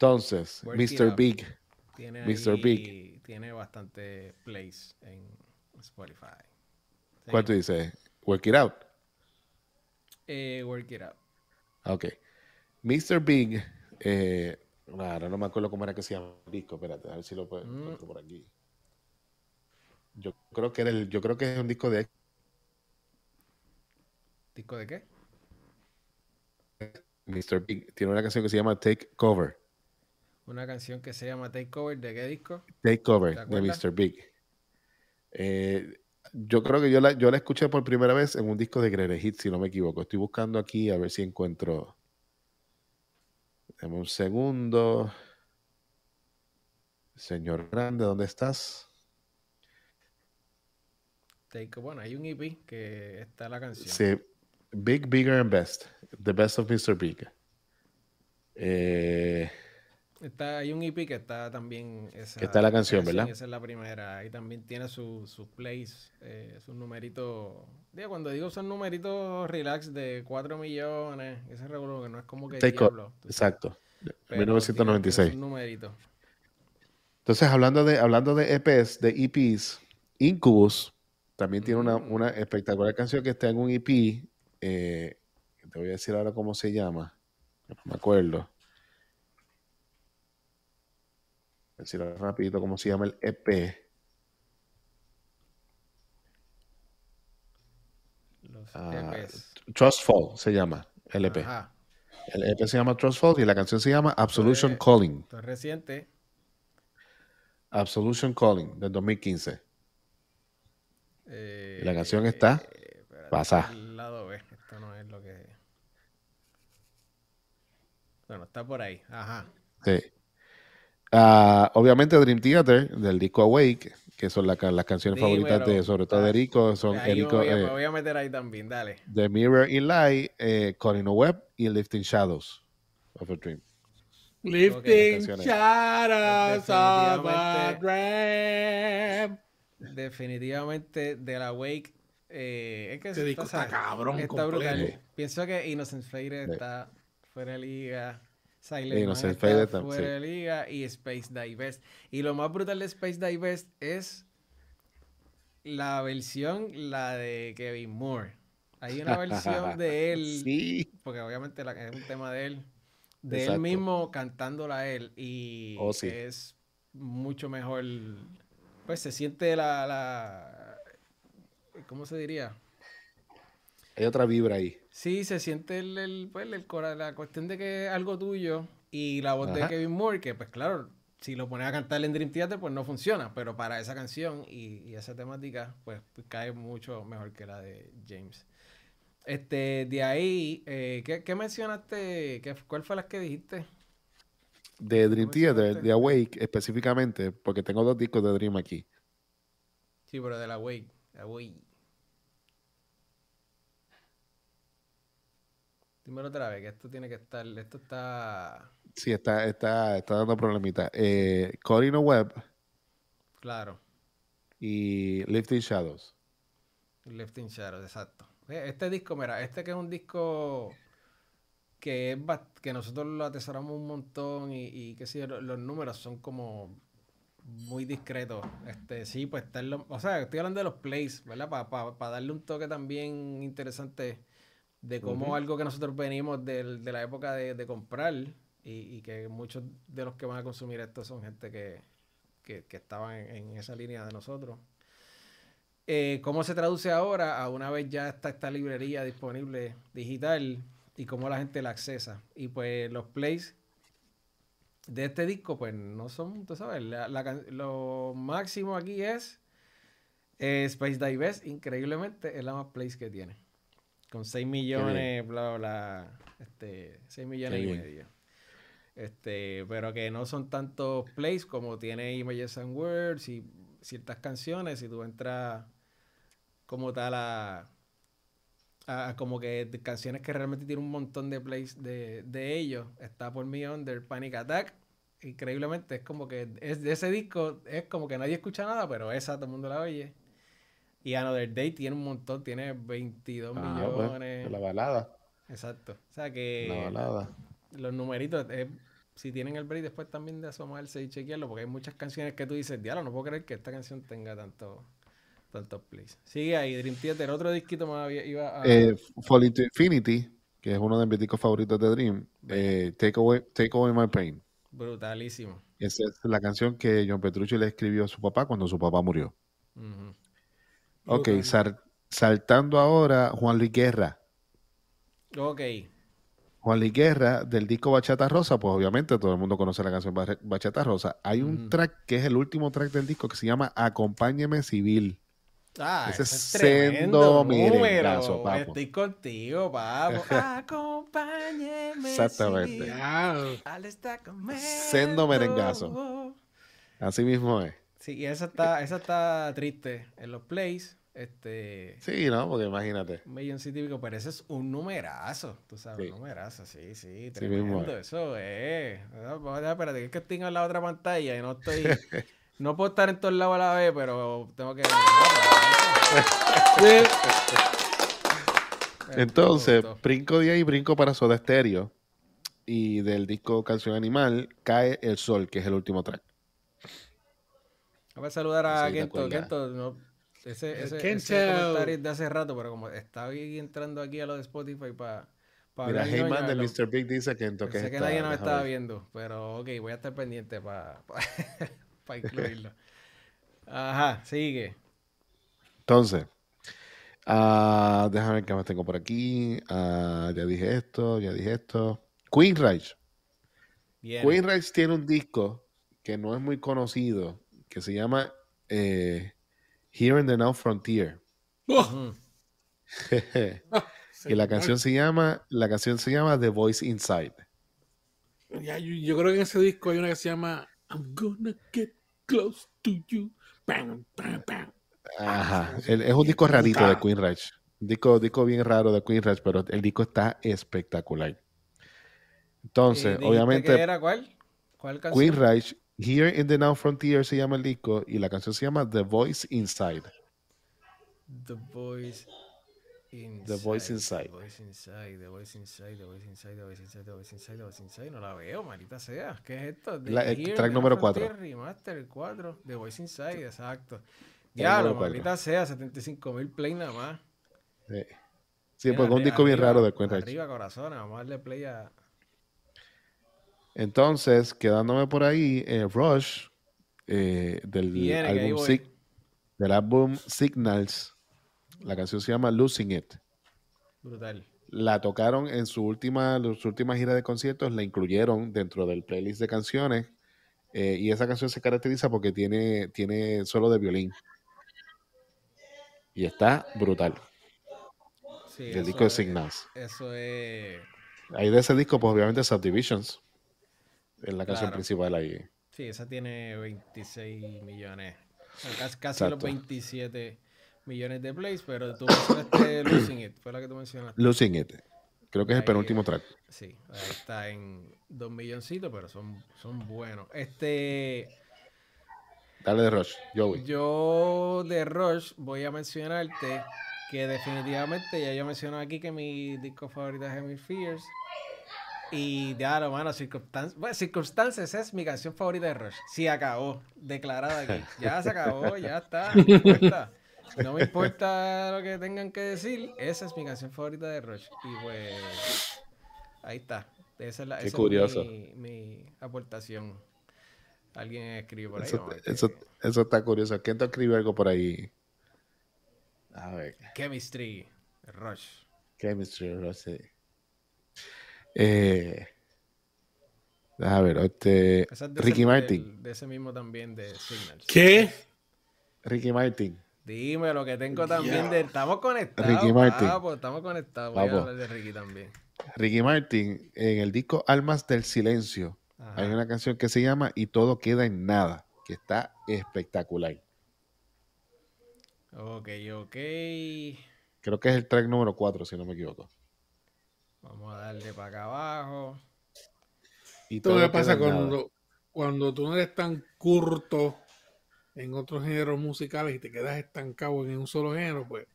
Entonces, Mr. Big, Tiene Mr. ahí- Big. Tiene bastante plays en Spotify. ¿cuál tú dices? Work It Out. Eh, work It Out. Ok. Mr. Big, eh, ahora no me acuerdo cómo era que se llama el disco, espérate, a ver si lo puedo Mm. por aquí. Yo creo que era el, yo creo que es un disco de ¿Disco de qué? Mr. Big. Tiene una canción que se llama Take Cover. Una canción que se llama Takeover. ¿De qué disco? Take Cover ¿Te de? Mr. Big. Eh, yo creo que yo la, yo la escuché por primera vez en un disco de Greatest Hits, si no me equivoco. Estoy buscando aquí a ver si encuentro. Dame un segundo. Señor Grande, ¿dónde estás? Take, bueno, hay un EP que está la canción. Sí. Big, Bigger and Best. The Best of Mr. Big. Eh, Está, hay un EP que está también. Esa, Que está la canción, esa- ¿verdad? Esa es la primera. Ahí también tiene su- sus plays, eh, sus numeritos. Digo, cuando digo son numeritos relax de 4 millones, ese regulo que no es como que diablo. exacto. pero tiene- 1996. tiene sus numeritos. Entonces, hablando de, hablando de EPs, de EPs, Incubus también tiene una, Mm. una espectacular canción que está en un EP. eh, te voy a decir ahora cómo se llama. No me acuerdo. A ahora rapidito cómo se llama el EP. Los Ah, EPs. Trust Fall se llama el EP. Ajá. El EP se llama Trust Fall y la canción se llama Absolution Calling. Esto es reciente. Absolution Calling del 2015. eh, Y la canción está espérate, pasada. el lado B. Esto no es lo que. Bueno, está por ahí. Ajá. Sí. Ah, obviamente Dream Theater del disco Awake, que son la las canciones favoritas de sobre todo de Ah, Erico, son Ahí me Erico, voy, a, eh, me voy a meter ahí también, dale. The Mirror in Light, eh, Colin Webb y Lifting Shadows of a Dream. Lifting shadows of a Definitivamente. dream. Definitivamente de la Wake. Eh, es que Ese disco está cabrón, Está brutal. completo. Pienso que Innocent Sí. está fuera de liga. Silent Innocent tam- fuera sí. de liga. Y Space Divest. Y lo más brutal de Space Divest es la versión, la de Kevin Moore. Hay una versión de él Sí. porque obviamente la, es un tema de él, de él mismo cantándola a él y Oh, sí. es mucho mejor, pues se siente la, la, ¿cómo se diría? Hay otra vibra ahí. Sí, se siente el, el, pues, el cora- la cuestión de que es algo tuyo y la voz de. Kevin Moore, que pues claro, si lo pones a cantar en Dream Theater, pues no funciona, pero para esa canción y, y esa temática, pues, pues, cae mucho mejor que la de James. Este, de ahí, eh, ¿qué, qué mencionaste? ¿Qué, ¿Cuál fue las que dijiste? De Dream ¿Cómo Theater, de Awake específicamente, porque tengo dos discos de Dream aquí. Sí, pero de la Wake. La Dímelo otra vez, que esto tiene que estar, esto está, Sí, está, está, está dando problemitas. Eh, Colin Webb claro. y Lifting Shadows. Lifting Shadows, exacto. Eh, Este disco, mira, este que es un disco que es que nosotros lo atesoramos un montón y, y que sí, lo- los números son como muy discretos. Este, sí, pues está en lo- o sea, estoy hablando de los plays, ¿verdad? Para darle un toque también interesante de cómo algo que nosotros venimos del- de la época de, de comprar y, y que muchos de los que van a consumir esto son gente que, que, que estaban en, en esa línea de nosotros. Eh, ¿Cómo se traduce ahora a una vez ya está esta librería disponible digital y cómo la gente la accesa? Y pues los plays de este disco, pues no son, tú sabes, la- la lo máximo aquí es eh, Space Divest, increíblemente, es la más plays que tiene. Con 6 millones, bla, bla, bla, este, 6 millones Qué y bien. medio. Este, pero que no son tantos plays como tiene Images and Words y ciertas canciones. Si tú entras como tal a, a como que de canciones que realmente tienen un montón de plays de, de ellos. Está por Me Under, Panic Attack. Increíblemente, es como que es, de ese disco es como que nadie escucha nada, pero esa todo el mundo la oye. Y Another Day tiene un montón, tiene 22 Ah, pues, millones. la balada. Exacto. O sea que La balada. los numeritos, eh, si tienen el break después también de asomarse y chequearlo, porque hay muchas canciones que tú dices, diablo, no puedo creer que esta canción tenga tanto, tantos plays. Sigue ahí, Dream Theater, otro disquito más había- iba a... Eh, Fall into Infinity, que es uno de mis discos favoritos de Dream. eh, Take, away, Take Away My Pain. brutalísimo. Esa es la canción que John Petrucci le escribió a su papá cuando su papá murió. Ujú. Ok, sal- saltando ahora, Juan Luis Guerra. Ok. Juan Luis Guerra, del disco Bachata Rosa, pues obviamente todo el mundo conoce la canción Ba- Bachata Rosa. Hay un track que es el último track del disco que se llama Acompáñeme Civil. Ah, Ese ese es sendo merengazo, papo. Estoy contigo, papo. Acompáñeme. Exactamente. al estar. Sendo merengazo. Así mismo es. Sí, y esa está, esa está triste en los plays. Este. Sí, ¿no? Porque imagínate. Un milloncito y pico, pero ese es un numerazo, tú sabes, Sí. un numerazo, sí, sí, Sí mismo tremendo, es. eso es. Espérate, que es que estoy en la otra pantalla y no estoy, no puedo estar en todos lados a la vez, pero tengo que... Eh, Entonces, brinco de ahí, brinco para Soda Stereo. Y del disco Canción Animal, Cae el Sol, que es el último track. Voy a saludar a Kento. Kento, no, ese, El ese, ese Kento. comentario de hace rato, pero como estaba ahí entrando aquí a lo de Spotify para... Mira, Heyman de Mr. Big dice que en toque Pensé que está, nadie nos estaba viendo, pero ok, voy a estar pendiente para incluirlo. Ajá, sigue. Entonces, ah, déjame ver qué más tengo por aquí. Ah, ya dije esto, ya dije esto. Queen Rage. Viene. Queen Rage tiene un disco que no es muy conocido, que se llama eh, Here in the Now Frontier. oh, y la canción se llama, la canción se llama The Voice Inside. ya, yo, yo creo que en ese disco hay una que se llama I'm gonna get close to you. Ajá. El- es un disco rarito de Queen Rage. Un disco, disco bien raro de Queen Rage, pero el disco está espectacular. Entonces, ¿Y dijiste obviamente, que era cuál? ¿Cuál canción? Queen Rage, Here in the Now Frontier se llama el disco y la canción se llama The Voice Inside. The Voice Inside. The Voice Inside. The Voice Inside, The Voice Inside, The Voice Inside, The Voice Inside, The Voice Inside, The Voice Inside. No la veo, maldita sea. ¿Qué es esto? The La- el Here, track número Now cuatro. Frontier, Remaster 4, The Voice Inside, exacto. Diablo, maldita sea, 75 mil play nada más. Sí, sí porque es un disco bien raro de Rage. Arriba, corazones, vamos a darle play a... Entonces, quedándome por ahí, eh, Rush, eh, del, Viene, álbum. Sig- del álbum Signals, la canción se llama Losing It. Brutal. La tocaron en su última, su última gira de conciertos, la incluyeron dentro del playlist de canciones. eh, y esa canción se caracteriza porque tiene, tiene solo de violín. Y está brutal. Sí, eso disco de es- Signals. Eso es... Ahí de ese disco, pues obviamente Subdivisions. Es la canción Claro. principal ahí. Sí, esa tiene 26 millones. casi casi los Exacto. 27 millones de plays, pero tú mencionaste Losing It, fue la que tú mencionaste. Losing It. Creo que es el penúltimo track. Sí, ahí está en 2 milloncitos, pero son, son buenos. Este, Dale de Rush, Joey. yo de Rush voy a mencionarte que definitivamente ya yo mencioné aquí que mi disco favorito es Hemi Fears. Y ya, lo mano, Circumstan- bueno, Circumstances es mi canción favorita de Rush. Sí, acabó. Declarada aquí. Ya se acabó, ya está. No me importa. No me importa lo que tengan que decir. Esa es mi canción favorita de Rush. Y pues. Ahí está. Esa es, la, Qué esa es curioso. mi, mi aportación. Alguien escribe por ahí. Eso, eso, está curioso. ¿Quién te escribió algo por ahí? A ver. Chemistry. Rush. Chemistry, no sé. Eh, a ver, este, es Ricky ese, Martin. del- de ese mismo también de Signals. ¿Qué? Ricky Martin. Dime lo que tengo también de. Estamos conectados. Ricky Martin. papo, estamos conectados. Voy a hablar de Ricky también. Ricky Martin, en el disco Almas del Silencio, Ajá. hay una canción que se llama Y todo queda en nada, que está espectacular. Ok, ok. Creo que es el track número 4, si no me equivoco. Vamos a darle para acá abajo. Y todo pasa en nada. cuando, cuando tú no eres tan curto en otros géneros musicales y te quedas estancado en un solo género, pues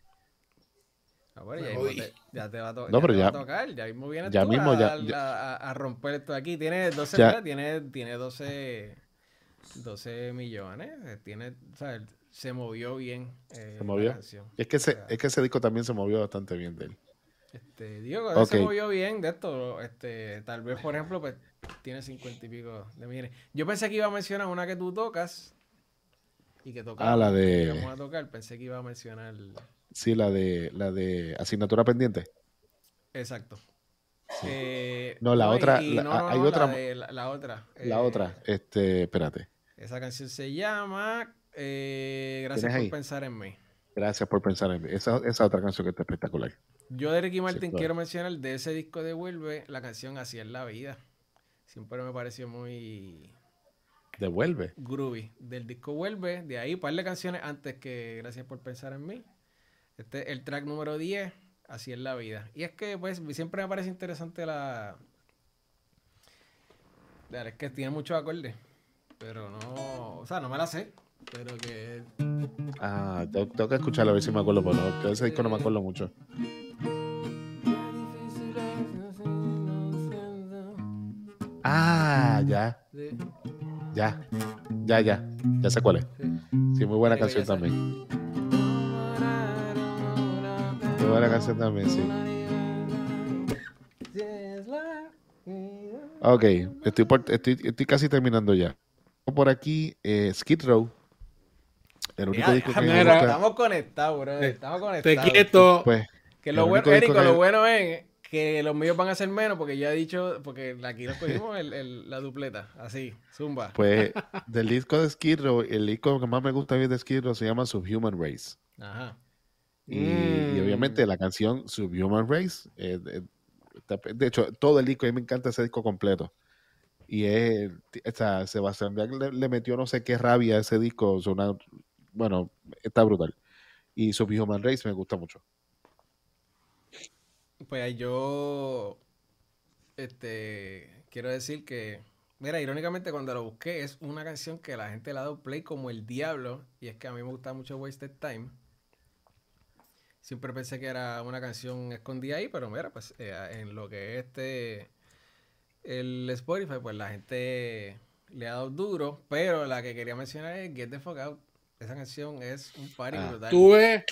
Ah, bueno, Me ya, mismo te, ya te va a, to- No, ya pero te va a ya- tocar. Ya mismo vienes ya tú mismo, a, ya- a- ya- a- a romper esto aquí. Tiene 12, Ya. mira, tiene, tiene 12, 12 millones. eh, Tiene, o sea, se movió bien. eh, ¿Se la movió? canción. Es que, ese, O sea, es que ese disco también se movió bastante bien de él. Este, digo, que se movió bien de esto. Este, tal vez, por ejemplo, pues tiene 50 y pico de millones. Yo pensé que iba a mencionar una que tú tocas y que tocaba. Ah, la de- Vamos a tocar. Pensé que iba a mencionar. Sí, la de, la de asignatura pendiente. Exacto. Eh, No, la otra- y la- no, no, hay otra- La, de- la- la otra. La eh, otra, este, espérate. Esa canción se llama eh, Gracias ¿Tienes por ahí? pensar en mí. Gracias por pensar en mí. Esa, esa otra canción que está espectacular. Yo de Ricky Martin claro. quiero mencionar de ese disco de Vuelve la canción Así es la vida. Siempre me pareció muy Devuelve. groovy. Del disco Vuelve, de ahí un par de canciones antes que Gracias por pensar en mí. Este el track número 10, Así es la vida. Y es que pues siempre me parece interesante la... Claro, es que tiene muchos acordes, pero no... O sea, no me la sé, pero que... Ah, tengo, tengo que escucharlo a ver si me acuerdo, pero ese disco no me acuerdo mucho. Ah, ya, ya, ya, ya. Ya sé cuál es. Sí, muy buena canción también. Muy buena canción también, sí. Ok, estoy, por- estoy, estoy casi terminando ya. Por aquí, eh, Skid Row. El único Ya, disco que me gusta. Estamos conectados, bro. Te- Estamos te conectados. quieto. Pues, Que lo bueno, que- lo bueno es que los míos van a ser menos porque ya he dicho, porque aquí nos cogimos el- el- la dupleta, así, zumba. pues del disco de Skid Row, el disco que más me gusta a mí de Skid Row se llama Subhuman Race. Ajá. Y, y Mm. obviamente la canción Subhuman Race, eh, eh, de hecho, todo el disco, a mí me encanta ese disco completo. Y es, o sea, Sebastián le, le metió no sé qué rabia a ese disco. o sea, una- bueno, está brutal. Y Subhuman Race me gusta mucho. Pues yo, este, quiero decir que, mira, irónicamente cuando lo busqué es una canción que la gente le ha dado play como el diablo y es que a mí me gusta mucho Wasted Time. Siempre pensé que era una canción escondida ahí, pero mira, pues eh, en lo que es este, el Spotify, pues la gente le ha dado duro, pero la que quería mencionar es Get the Fuck Out. Esa canción es un party Ah. brutal. Tú ves.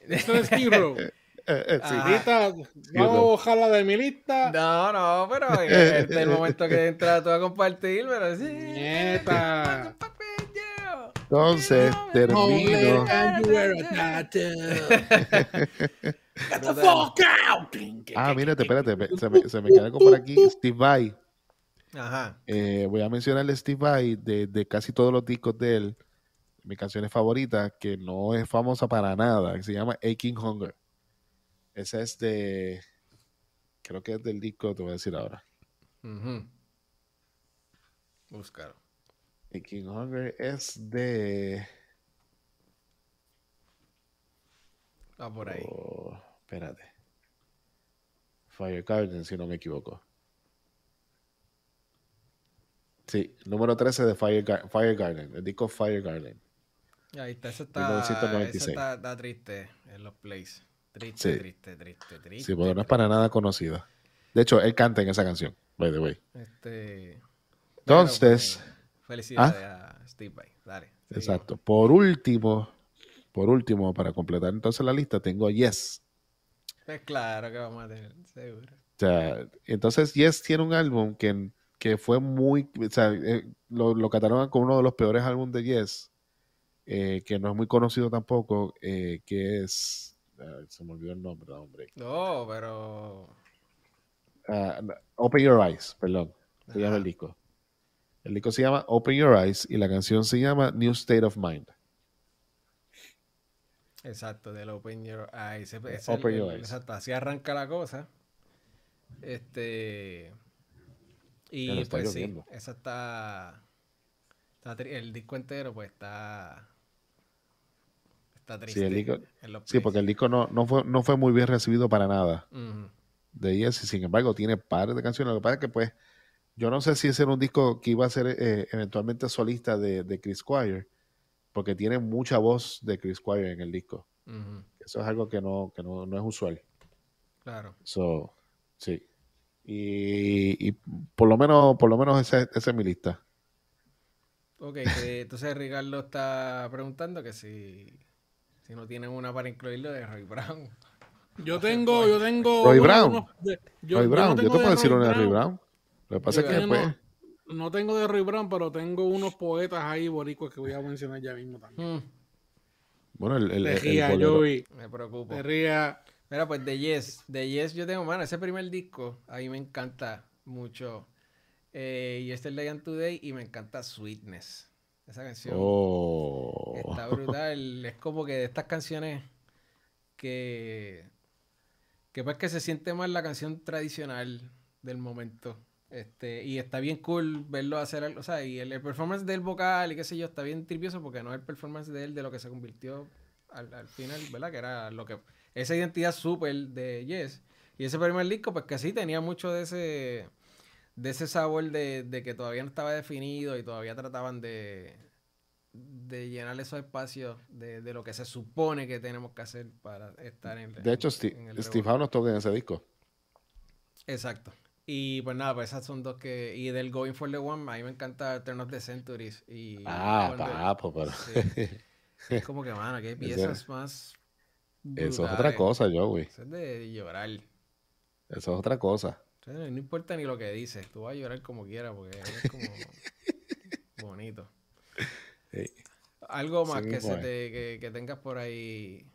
Esto es. Eh, sí. Ahorita vamos a bajarla de mi lista. No, no, pero este es el momento que entras tú a compartir, pero sí. Nieta. Entonces, termino. Ah, mírate, espérate, se me, se me queda algo por aquí. Steve Vai. Ajá. Eh, voy a mencionarle Steve Vai de, de casi todos los discos de él. Mi canción favorita, que no es famosa para nada, que se llama Aching Hunger. Esa es de. Creo que es del disco, te voy a decir ahora. Ujú. Búscalo. Aching Hunger es de. Va por ahí. oh, espérate. Fire Garden, si no me equivoco. Sí, número 13 de Fire, Gar- Fire Garden, el disco Fire Garden. Ahí está, eso está, 1996. eso está, está triste en los plays. Triste, Sí. triste, triste, triste. Sí, porque no es para nada conocida. De hecho, él canta en esa canción, by the way. Este. Entonces- pues, felicidades a Steve Vai. Dale. seguimos. Exacto. Por último, por último, para completar entonces la lista, tengo Yes. Pues claro que vamos a tener, seguro. O sea, entonces Yes tiene un álbum que, que fue muy, o sea, eh, lo, lo catalogan como uno de los peores álbumes de Yes, eh, que no es muy conocido tampoco, eh, que es, se me olvidó el nombre, hombre. No, pero. Ah, Open Your Eyes, perdón, se llama Ajá. el disco. El disco se llama Open Your Eyes y la canción se llama New State of Mind. Exacto, del Open Your Eyes. Es Open el- Your el- Eyes. Exacto, así arranca la cosa. Este. Y pues sí, esa está, El disco entero, pues está. Está triste. Sí, el disco- Sí, porque el disco no, no, fue, no fue muy bien recibido para nada Ujú. de Yes, y sin embargo tiene pares de canciones. Lo que pasa es que, pues, yo no sé si ese era un disco que iba a ser eh, eventualmente solista de, de Chris Squire, porque tiene mucha voz de Chris Squire en el disco. Eso es algo que no, que no, no es usual. Claro. So, sí. Y, y por lo menos, por lo menos esa, esa es mi lista. Ok, entonces Ricardo está preguntando que si, si no tienen una para incluirlo de Roy Brown. Yo tengo, yo tengo. Roy Brown. unos de- yo, Roy yo Brown, no yo, te puedo de decir Roy una de Roy Brown. Brown. Lo que pasa es Yo que no- pues, No tengo de Roy Brown, pero tengo unos poetas ahí boricuas que voy a mencionar ya mismo también. Mm, bueno, el, el, el ría, bolero- Joey. me preocupo. Te ría. Mira, pues de Yes, de Yes yo tengo, mano, ese primer disco, a mí me encanta mucho. Eh, Yesterday and Today y me encanta Sweetness. Esa canción Oh. está brutal. es como que de estas canciones que, que pues que se siente más la canción tradicional del momento. Este, y está bien cool verlo hacer algo, o sea, y el, el performance del vocal y qué sé yo, está bien tripioso porque no es el performance de él de lo que se convirtió al, al final, ¿verdad? Que era lo que, esa identidad súper de Yes. Y ese primer disco, pues que sí tenía mucho de ese, de ese sabor de, de que todavía no estaba definido y todavía trataban de, de llenar esos espacios de, de lo que se supone que tenemos que hacer para estar en De hecho, en- Steve, en el Steve revuelo. Howe nos toca en ese disco. Exacto. Y pues nada, pues esas son dos que. Y del Going for the One, a mí me encanta Turn of the Centuries. Y Ah, papo, pero Sí. Es como que, mano, que piezas más. eso es otra cosa, yo, güey. Eso es de llorar. Eso es otra cosa. No importa ni lo que dices, tú vas a llorar como quieras porque es como bonito. Sí. Algo más Sí, que, se pues. te, que, que tengas por ahí.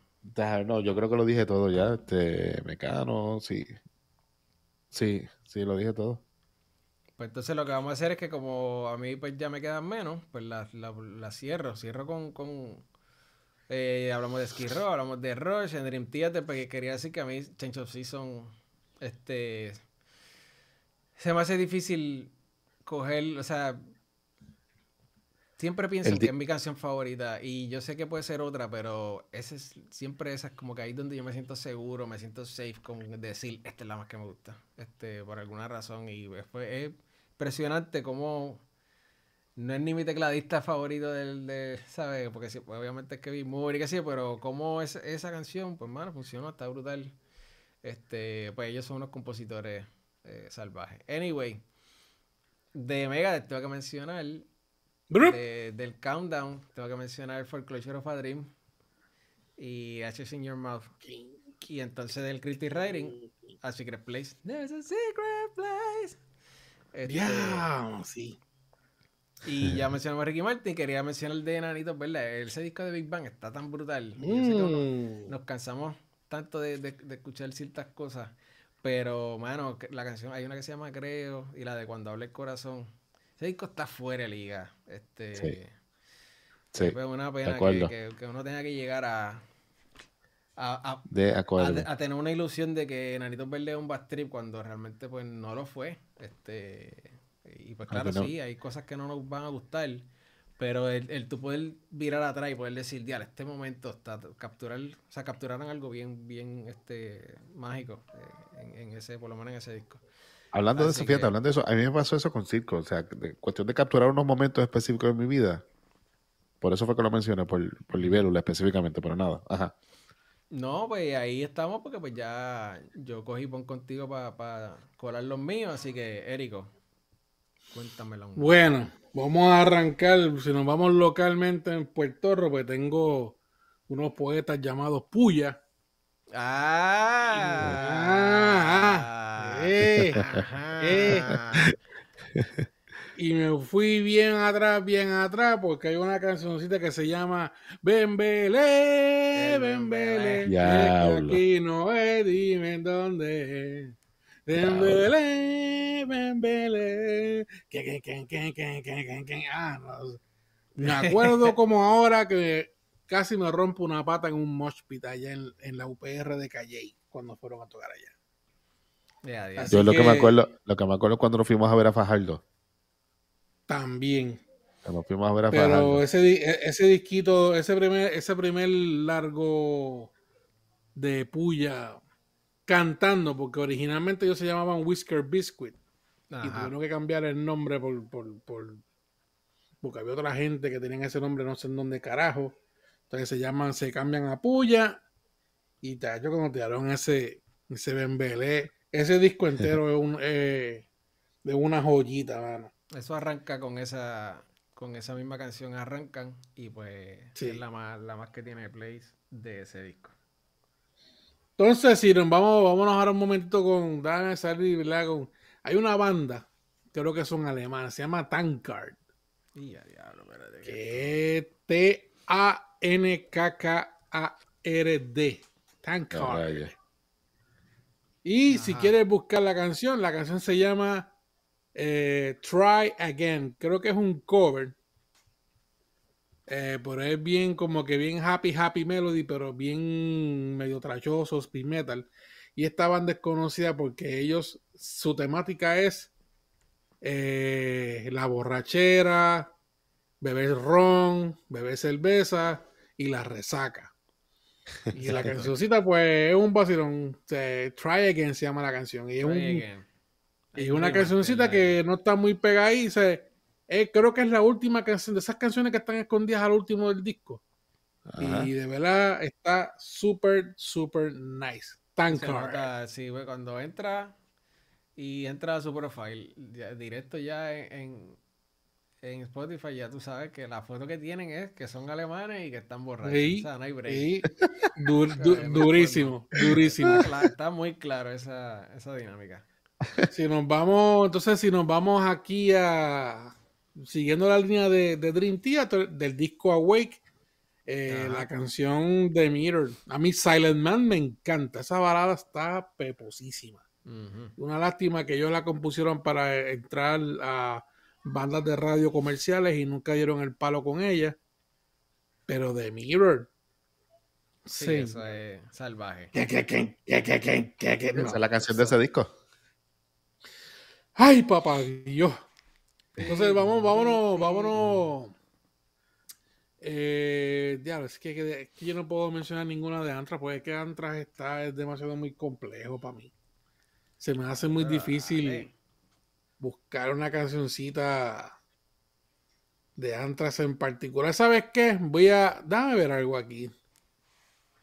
No, yo creo que lo dije todo ya. Este, Mecano, sí. Sí, sí, lo dije todo. Pues entonces lo que vamos a hacer es que como a mí pues ya me quedan menos, pues la, la, la cierro. Cierro con... con eh, hablamos de Skid Row, hablamos de Rush, en Dream Theater, porque quería decir que a mí Change of Season, este... Se me hace difícil coger, o sea... Siempre pienso que es mi canción favorita y yo sé que puede ser otra, pero ese es siempre esa es como que ahí donde yo me siento seguro, me siento safe con decir, esta es la más que me gusta, este, por alguna razón y después es impresionante como no es ni mi tecladista favorito del, de, ¿sabes? Porque sí, pues, obviamente es Kevin Moore y que sí, pero como es, esa canción, pues mano, funcionó, está brutal. Este, pues ellos son unos compositores eh, salvajes. Anyway, de Megadeth tengo que mencionar de- del Countdown, tengo que mencionar Foreclosure of a Dream y Ashes in Your Mouth. Y entonces del Critic Writing, A Secret Place. There's a secret place. Este, Ya, sí. y ya mencionamos a Ricky Martin, quería mencionar el de Enanitos, ¿verdad? Ese disco de Big Bang está tan brutal. y yo sé que uno- Mm. nos cansamos tanto de, de- de escuchar ciertas cosas. Pero, mano, la canción, hay una que se llama Creo y la de Cuando habla el corazón. Ese disco está fuera de liga. Este, Sí. Sí, Es una de pena que, acuerdo. que- que uno tenga que llegar a, a, a- De acuerdo. a tener una ilusión de que Nanitos Verde es un bad trip cuando realmente pues no lo fue. Este, y pues claro, no- sí, hay cosas que no nos van a gustar. Pero el, el tú poder virar atrás y poder decir, dial, este momento está capturar, o sea, capturaron algo bien, bien este mágico eh, en, en ese, por lo menos en ese disco. Hablando de eso, fíjate, hablando de eso, a mí me pasó eso con Circo, o sea, de cuestión de capturar unos momentos específicos de mi vida. Por eso fue que lo mencioné, por, por Libélula específicamente, pero nada. Ajá. No, pues ahí estamos porque pues ya yo cogí pon contigo para colar los míos, así que Érico, cuéntamelo. Bueno, vamos a arrancar. Si nos vamos localmente en Puerto Rico, pues tengo unos poetas llamados Puya. Ah, Ah, eh, Ajá. eh. Y me fui bien atrás, bien atrás, porque hay una cancioncita que se llama Belé. Diablo. es que aquí no es, dime dónde es. Ah, no. Me acuerdo como ahora que casi me rompo una pata en un mosh pit allá en, en la UPR de Calley, cuando fueron a tocar allá. Yo lo que, me acuerdo, lo que me acuerdo es cuando nos fuimos a ver a Fajardo. También. Nos fuimos a ver a Pero Fajardo. ese, e- ese disquito, ese primer, ese primer largo de Puya cantando, porque originalmente ellos se llamaban Whisker Biscuit y tuvieron que cambiar el nombre por, por, por- porque había otra gente que tenían ese nombre, no sé en dónde carajo. Entonces se llaman, se cambian a Puya y yo cuando tiraron ese, ese bembelé, ese disco entero es un, eh, de una joyita, mano. Eso arranca con esa con esa misma canción arrancan y pues Sí. es la más la más que tiene plays de ese disco. Entonces, si nos vamos, vámonos ahora un momentito con Dan salir, ¿verdad? Con, hay una banda, creo que son alemanes, se llama Tankard, Y ya diablo, espérate. que- que es T-A-N-K-K-A-R-D. Tankard. Y si quieres buscar la canción, la canción se llama eh, Try Again. Creo que es un cover. Eh, pero es bien como que bien happy, happy melody, pero bien medio trachoso, speed metal. Y esta banda es conocida porque ellos, su temática es eh, la borrachera, beber ron, beber cerveza y la resaca. Y la cancioncita, pues, es un vacilón. Se- Try Again se llama la canción. Y es, un- y Hay una cancioncita que no está muy pegada ahí. se- eh, creo que es la última canción de esas canciones que están escondidas al último del disco. Ajá. Y de verdad está súper, súper nice. Se nota, sí, güey, cuando entra y entra a su profile ya- directo ya en, en, en Spotify, ya tú sabes que la foto que tienen es que son alemanes y que están borrachos. Sí, o sea, no hay break. Sí, dur- du- durísimo, durísimo. Está, está muy claro esa, esa dinámica. Si nos vamos, entonces si nos vamos aquí a siguiendo la línea de, de Dream Theater del disco Awake, eh, la canción de Mirror. A mí Silent Man me encanta, esa balada está peposísima. Una lástima que ellos la compusieron para entrar a bandas de radio comerciales y nunca dieron el palo con ella. Pero The Mirror. Sí, Sí. eso es salvaje. Que, que, que, que, que, que, que, que, no. Esa es la canción de ese disco. Ay, papá Dios. Entonces, vamos, vámonos, vámonos. Eh, diablo, es que, que- es que yo no puedo mencionar ninguna de Antras, porque es que Antras está es demasiado muy complejo para mí. Se me hace muy Pero, difícil buscar una cancioncita de Antras en particular. ¿Sabes qué? Voy a. Dame ver algo aquí.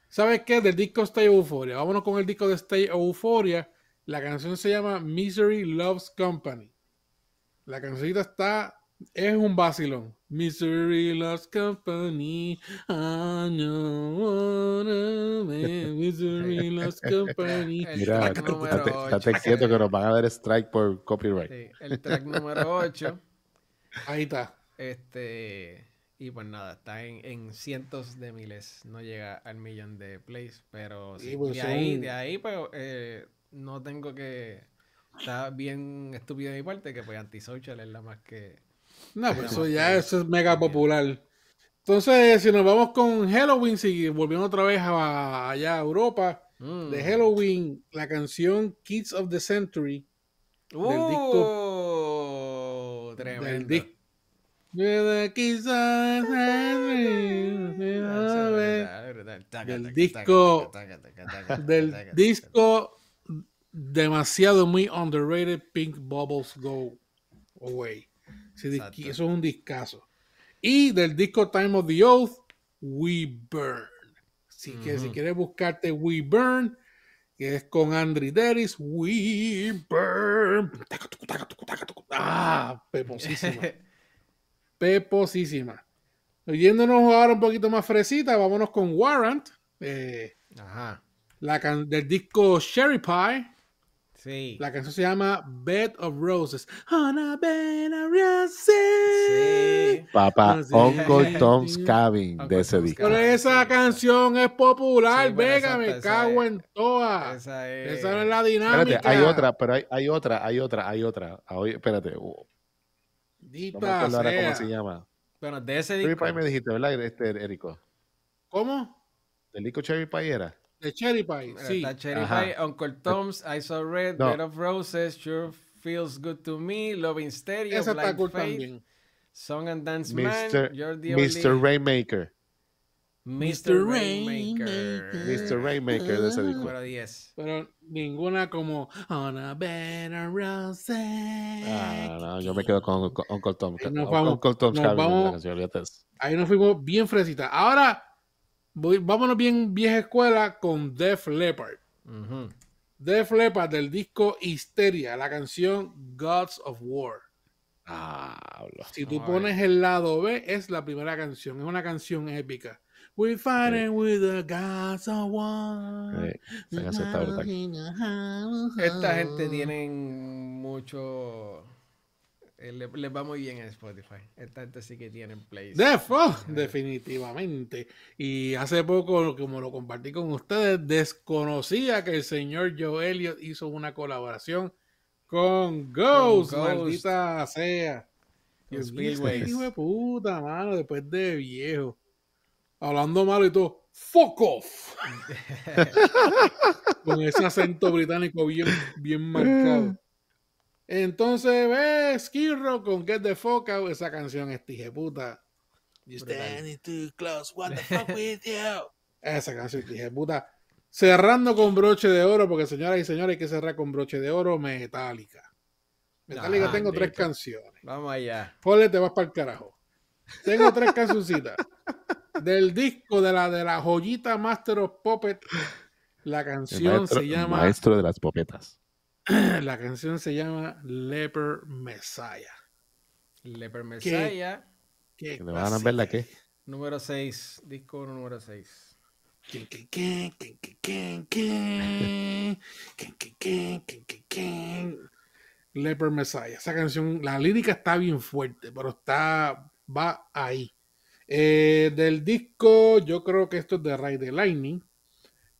¿Sabes qué? Del disco Stay Euphoria. Vámonos con el disco de Stay Euphoria. La canción se llama Misery Loves Company. La cancioncita está. Es un vacilón. Misery Loves Company. I know wanna be Misery Loves Company. El Mira, track número estate, quieto que nos van a dar strike por copyright. Sí, el track número 8. Ahí está. Este. Y pues nada, está en, en cientos de miles. No llega al millón de plays. Pero sí, Sí, pues de, son- ahí, de ahí, pues eh, no tengo que. Está bien estúpido de mi parte que pues Antisocial es la más que. No, pues eso ya que- eso es mega popular. Entonces, si nos vamos con Halloween, si volviendo otra vez a, allá a Europa, Mm. de Halloween, la canción Kids of the Century del ¡Uh! del Tremendo. disco. Of the Century, Del disco- del disco demasiado muy underrated Pink Bubbles Go Away. Disqui- eso es un discazo. Y del disco Time of the Oath, We Burn. Así que si quieres buscarte We Burn, que es con Andrew Deris, We Burn. Ah, peposísima. peposísima. Oyéndonos ahora un poquito más fresita, vámonos con Warrant. eh, Ajá. la can- del disco Cherry Pie. Sí. La canción se llama Bed of Roses. On a bed of roses. Sí. Papá, sí. Uncle Tom's Cabin Uncle de ese Tom's disco. Pero esa canción es popular, Sí, esa- me esa cago es- en toa. Esa es. Esa no es la dinámica. Espérate, hay otra, pero hay, hay otra, hay otra, hay otra. Ah, oye, espérate, uh, no me Dita acuerdo ahora sea. cómo se llama. Bueno, de ese Cherry disco. Pie me dijiste, ¿verdad, este, Érico? ¿Cómo? ¿Del disco Cherry Pie era? De Cherry Pie, sí. Está Cherry Ajá. Pie, Uncle Tom's, I Saw Red, No. Bed of Roses, Sure Feels Good to Me, Loving Stereo, Esa está Blind cool Faith, también. Song and Dance Man, Mr. You're the Mr. Only- Rainmaker. Mr. Rainmaker. Rainmaker. Mr. Rainmaker de ese disco. Número 10. Pero ninguna como On a Better Rose. Ah, no, yo me quedo con, con Uncle Tom. Ahí nos Uncle Tom's nos Cabin, vamos- la canción. Ahí nos fuimos bien fresita. Ahora, voy, vámonos bien vieja escuela con Def Leppard. Def Leppard del disco Histeria, la canción Gods of War. Ah. Si tú pones el lado B, es la primera canción. Es una canción épica. We're fighting with the gods of war. Esta gente tiene mucho. Eh, le- les va muy bien en Spotify. Esta gente sí que tienen plays. Oh, definitivamente. Y hace poco, como lo compartí con ustedes, desconocía que el señor Joe Elliott hizo una colaboración con Ghost, Ghost. maldita sea. Con mío, este hijo de puta, mano, después de viejo. Hablando malo y todo. Fuck off. Con ese acento británico bien, bien marcado. Entonces, ves, Skirro con Get the Fuck Out, esa canción es tije puta. You standing too close, what the fuck with you? Esa canción tije puta. Cerrando con broche de oro, porque señoras y señores, hay que cerrar con broche de oro, Metallica. Metallica Ah, tengo tres canciones. Vamos allá. Ponle, te vas para el carajo. Tengo tres cancioncitas. Del disco de la, de la joyita Master of Puppet. La canción maestro, se llama. maestro de las popetas. La canción se llama Leper Messiah. Leper Messiah, ¿Qué ¿Que ¿Le van a ver la qué? número 6. Disco número 6. Quin, quin, quin, quin, quin, quin, quin. Quin, quin, quin, quin, quin, quin. Leper Messiah. Esa canción, la lírica está bien fuerte, pero está, va ahí. Eh, del disco, yo creo que esto es de Ride the Lightning.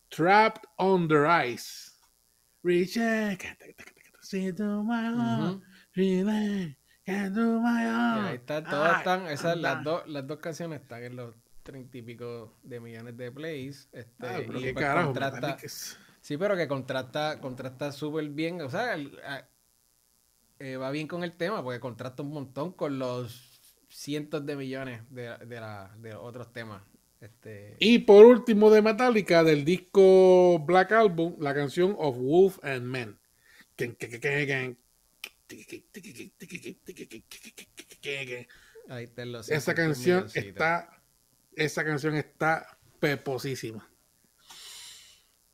Trapped Under Ice. Reach out, see to my heart, really, can't do my heart. ahí está, todas Ay, están, esas, las, anda. dos, las dos canciones están en los treinta y pico de millones de plays. Este, Ah, pero y qué pues carajo, contrasta, sí, pero que contrasta, contrasta súper bien. O sea, el- a- eh, va bien con el tema porque contrasta un montón con los cientos de millones de, de, la- de otros temas. Este, Y por último de Metallica, del disco Black Album, la canción Of Wolf and Men. ahí Esa 600 canción está, esa canción está peposísima.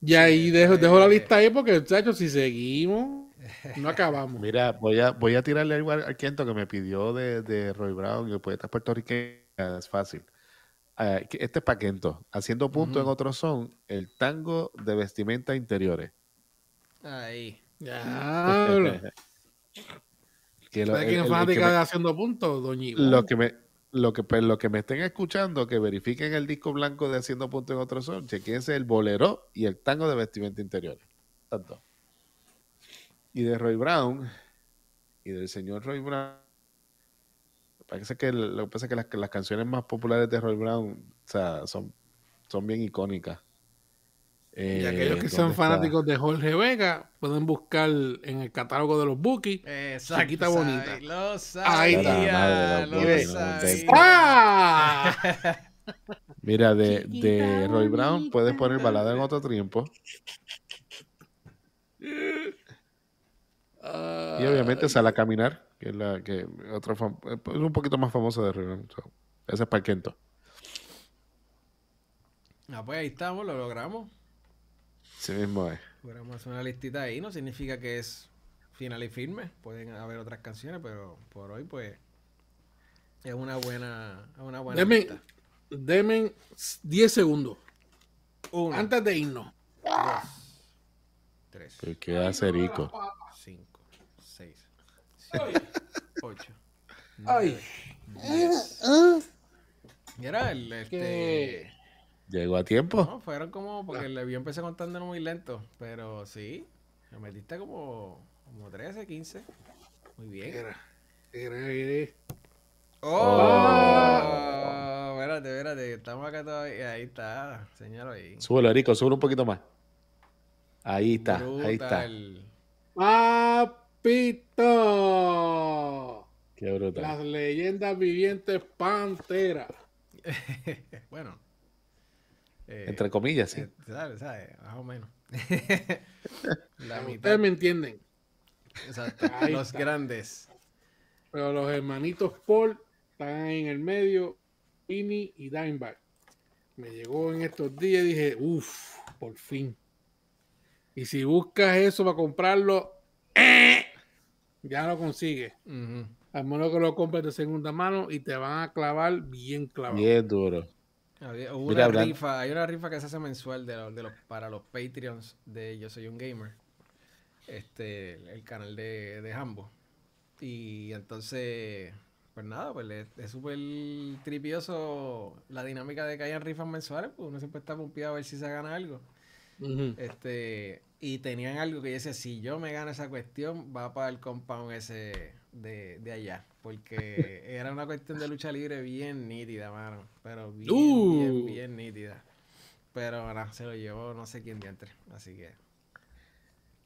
Y ahí dejo, dejo la lista ahí porque, muchachos, si seguimos, no acabamos. Mira, voy a, voy a tirarle algo al, al Kento que me pidió de, de Roy Brown y el poeta puertorriqueño. Es fácil. Que este es para Kento. Haciendo punto en otro son, el tango de vestimenta interiores. Ahí. Ya, Que lo- ¿Sabes el- quién es el- el que fanática me- de Haciendo Puntos? Doña lo que me lo que pues, lo que me estén escuchando que verifiquen el disco blanco de haciendo punto en otro son chequense el bolero y el tango de vestimenta interior tanto y de Roy Brown y del señor Roy Brown parece que lo que pasa es que las, las canciones más populares de Roy Brown o sea, son son bien icónicas Y Eh, aquellos que ¿dónde sean está? fanáticos de Jorge Vega pueden buscar en el catálogo de los Bookies. Chiquita bonita. Lo Ahí sabía. está. La madre, lo la sabía. ¡Ah! mira de, de Roy Brown puedes poner balada en otro tiempo Y obviamente sale a caminar, que es la que otra fam- es un poquito más famosa de Brown. so, ese es Kento. Ah, pues ahí estamos, lo logramos. Sí mismo es. Podríamos hacer una listita ahí, no significa que es final y firme. Pueden haber otras canciones, pero por hoy, pues, es una buena, es una buena Deme, lista. deme 10 segundos Uno, antes de irnos. dos, tres, ¿Qué hace Rico? cinco, seis, siete, ocho, Ay, era el, este... ¿Llegó a tiempo? No, fueron como, porque le yo empecé contando muy lento, pero sí, me metiste como, como 13, 15. Muy bien. era, era, era. ¡Oh! Espérate, espérate, estamos acá todavía. Ahí está, señalo ahí. Súbelo, Rico, súbelo un poquito más. Ahí está, ahí está. Brutal. Papito. Qué brutal. Las leyendas vivientes Pantera. bueno. eh, Entre comillas, sí. eh, ¿sabes? ¿sabes? Más o menos. La mitad. Ustedes me entienden. Exacto. Ahí Los está. grandes. Pero los hermanitos Paul están ahí en el medio, Pini y Dimebag. Me llegó en estos días y dije, uff, por fin. Y si buscas eso para comprarlo. Ya lo consigues. Al menos que lo compres de segunda mano y te van a clavar bien clavado. Bien duro. Había- hubo Mira, una rifa, hay una rifa que se hace mensual de los, de los, para los Patreons de Yo Soy un Gamer. Este, el canal de, de Hambo. Y entonces, pues nada, pues le- es súper tripioso la dinámica de que hayan rifas mensuales, pues uno siempre está pumpeado a ver si se gana algo. Ujú. Este, y tenían algo que yo decía, si yo me gano esa cuestión, va para el compound ese de, de allá. Porque era una cuestión de lucha libre bien nítida, mano. Pero bien, Uh. bien, bien nítida. Pero nada, se lo llevó no sé quién diantre. Así que.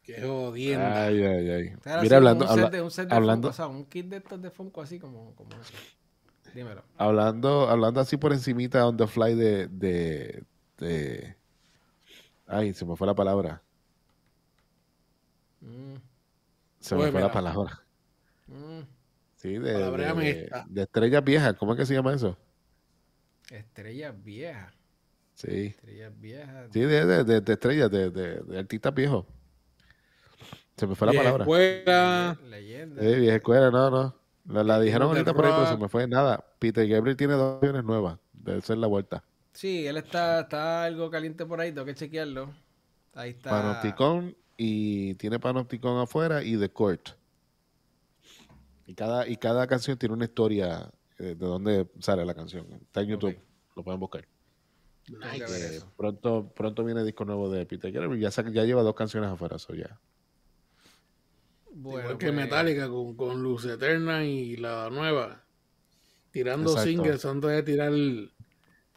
Qué jodienda. Ay, ay, ay. Mira, hablando, un set habla- de, un set de hablando, Funko, o sea, un kit de estos de Funko así como, como eso. Dímelo. hablando, hablando así por encimita on the fly de, de, de- Ay, se me fue la palabra. Mm, Se me fue la palabra. mm. Sí, de, de, estrellas viejas. ¿Cómo es que se llama eso? Estrellas viejas. Sí. Estrellas viejas. Sí, de, de, de, de estrellas, de, de, de artistas viejos. Se me fue la Vieja palabra. escuela. Le- Leyenda. Sí, vieja escuela, no, no. La, la dijeron ahorita por ahí, pero se me fue nada. Peter Gabriel tiene dos opciones nuevas. Debe ser la vuelta. Sí, él está, está algo caliente por ahí, tengo que chequearlo. Ahí está. Panopticon y tiene Panopticon afuera y The Court. Y cada, y cada canción tiene una historia eh, de dónde sale la canción. Está en YouTube, lo pueden buscar. Eh, pronto, pronto viene disco nuevo de Peter Gabriel. Ya, ya lleva dos canciones afuera, eso ya. Bueno, Igual que pues, Metallica con, con Luz Eterna y la nueva. Tirando Exacto. singles antes de tirar el,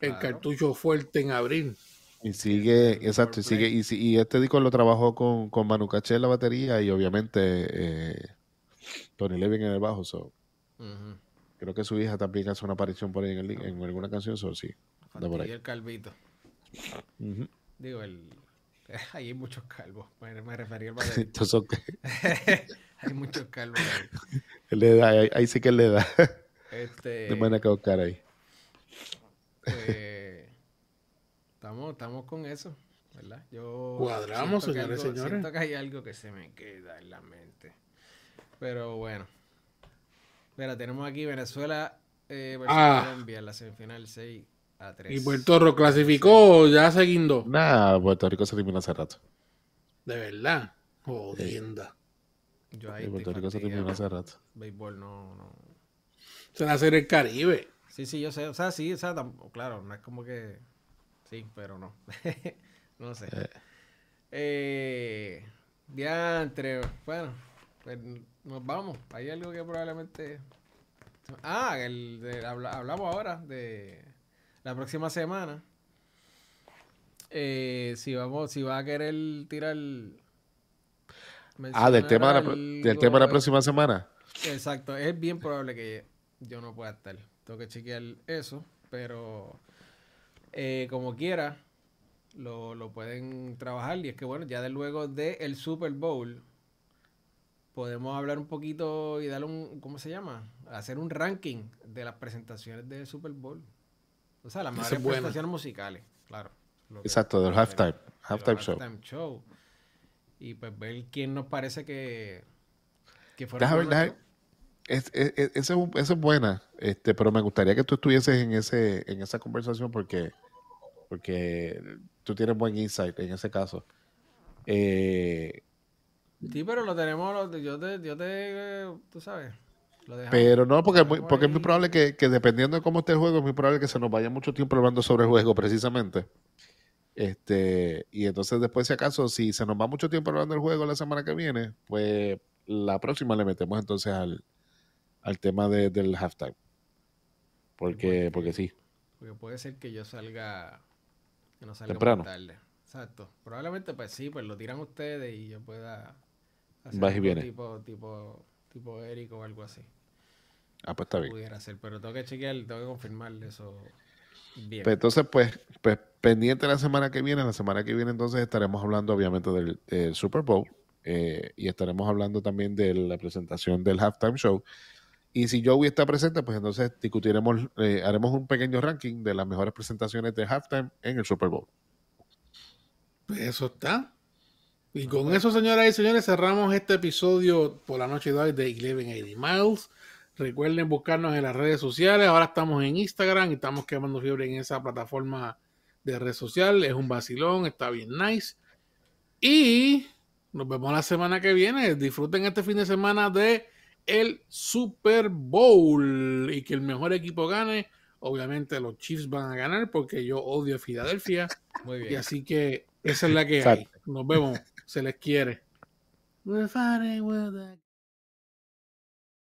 el Claro. cartucho fuerte en abril. Y sigue, exacto, y sigue, y, y este disco lo trabajó con, con Manu Caché en la batería y obviamente eh, Tony Levin en el bajo. so, creo que su hija también hace una aparición por ahí en, el, en alguna canción, so, sí. por ahí. el calvito. Digo, el. Ahí hay muchos calvos. Me, me refería al baterista. Hay muchos calvos ahí. le da, ahí, ahí sí que le da. Este. de manera que buscar ahí. pues, estamos, estamos con eso, ¿verdad? Yo Cuadramos, señores y algo- señores. Siento que hay algo que se me queda en la mente. Pero bueno. Mira, tenemos aquí Venezuela eh, versus Ah. Colombia en la semifinal 6 a 3. Y Puerto Rico clasificó ya seguindo. Nada, Puerto Rico se terminó hace rato. De verdad. Jodienda. Yo ahí Sí, Puerto Rico se terminó fastidiado. hace rato. Béisbol no, no. Se va a hacer el Caribe. Sí, sí, yo sé. O sea, sí, o sea, claro, no es como que. Sí, pero no. no sé. Eh, diantre, bueno, pues nos vamos. Hay algo que probablemente. Ah, el de- hablamos ahora de la próxima semana. Eh, si vamos, si va a querer tirar. Ah, del tema de la, del tema de la próxima semana. Exacto, es bien probable que yo no pueda estar. Tengo que chequear eso, pero eh, como quiera, lo, lo pueden trabajar. Y es que bueno, ya de luego del Super Bowl, podemos hablar un poquito y darle un, ¿cómo se llama? Hacer un ranking de las presentaciones del Super Bowl. O sea, las mejores presentaciones musicales, claro. Exacto, del halftime. Halftime show. halftime show. Y pues ver quién nos parece que, que fueron deja- es, es- es- esa es un- esa es buena, este, pero me gustaría que tú estuvieses en ese, en esa conversación porque, porque tú tienes buen insight en ese caso. Eh, Sí, pero lo tenemos, lo- yo te, yo te, tú sabes, lo dejamos. pero no, porque, es muy- Dejamos porque es muy probable que, que dependiendo de cómo esté el juego, es muy probable que se nos vaya mucho tiempo hablando sobre el juego precisamente. Este, y entonces después, si acaso, si se nos va mucho tiempo hablando del juego la semana que viene, pues la próxima le metemos entonces al, al tema de- del halftime. Porque, Porque- porque sí. Porque puede ser que yo salga, que no salga muy Temprano. tarde. Exacto. Probablemente, pues sí, pues lo tiran ustedes y yo pueda hacer Vas y algo vienes. tipo, tipo, tipo Eric o algo así. Ah, pues está bien. Pudiera ser, pero tengo que chequear, tengo que confirmarle eso bien. Pues entonces, pues, pues pendiente la semana que viene. La semana que viene entonces estaremos hablando obviamente del, del Super Bowl eh, y estaremos hablando también de la presentación del halftime show. Y si Joey está presente, pues entonces discutiremos, eh, haremos un pequeño ranking de las mejores presentaciones de halftime en el Super Bowl. Pues eso está. Y con eso, señoras y señores, cerramos este episodio por la noche de hoy de 1180 Miles. Recuerden buscarnos en las redes sociales. Ahora estamos en Instagram y estamos quemando fiebre en esa plataforma de red social. Es un vacilón, está bien nice. Y nos vemos la semana que viene. Disfruten este fin de semana de el Super Bowl y que el mejor equipo gane. Obviamente los Chiefs van a ganar porque yo odio a Filadelfia. Muy Y así que esa es la que hay. Nos vemos. Se les quiere.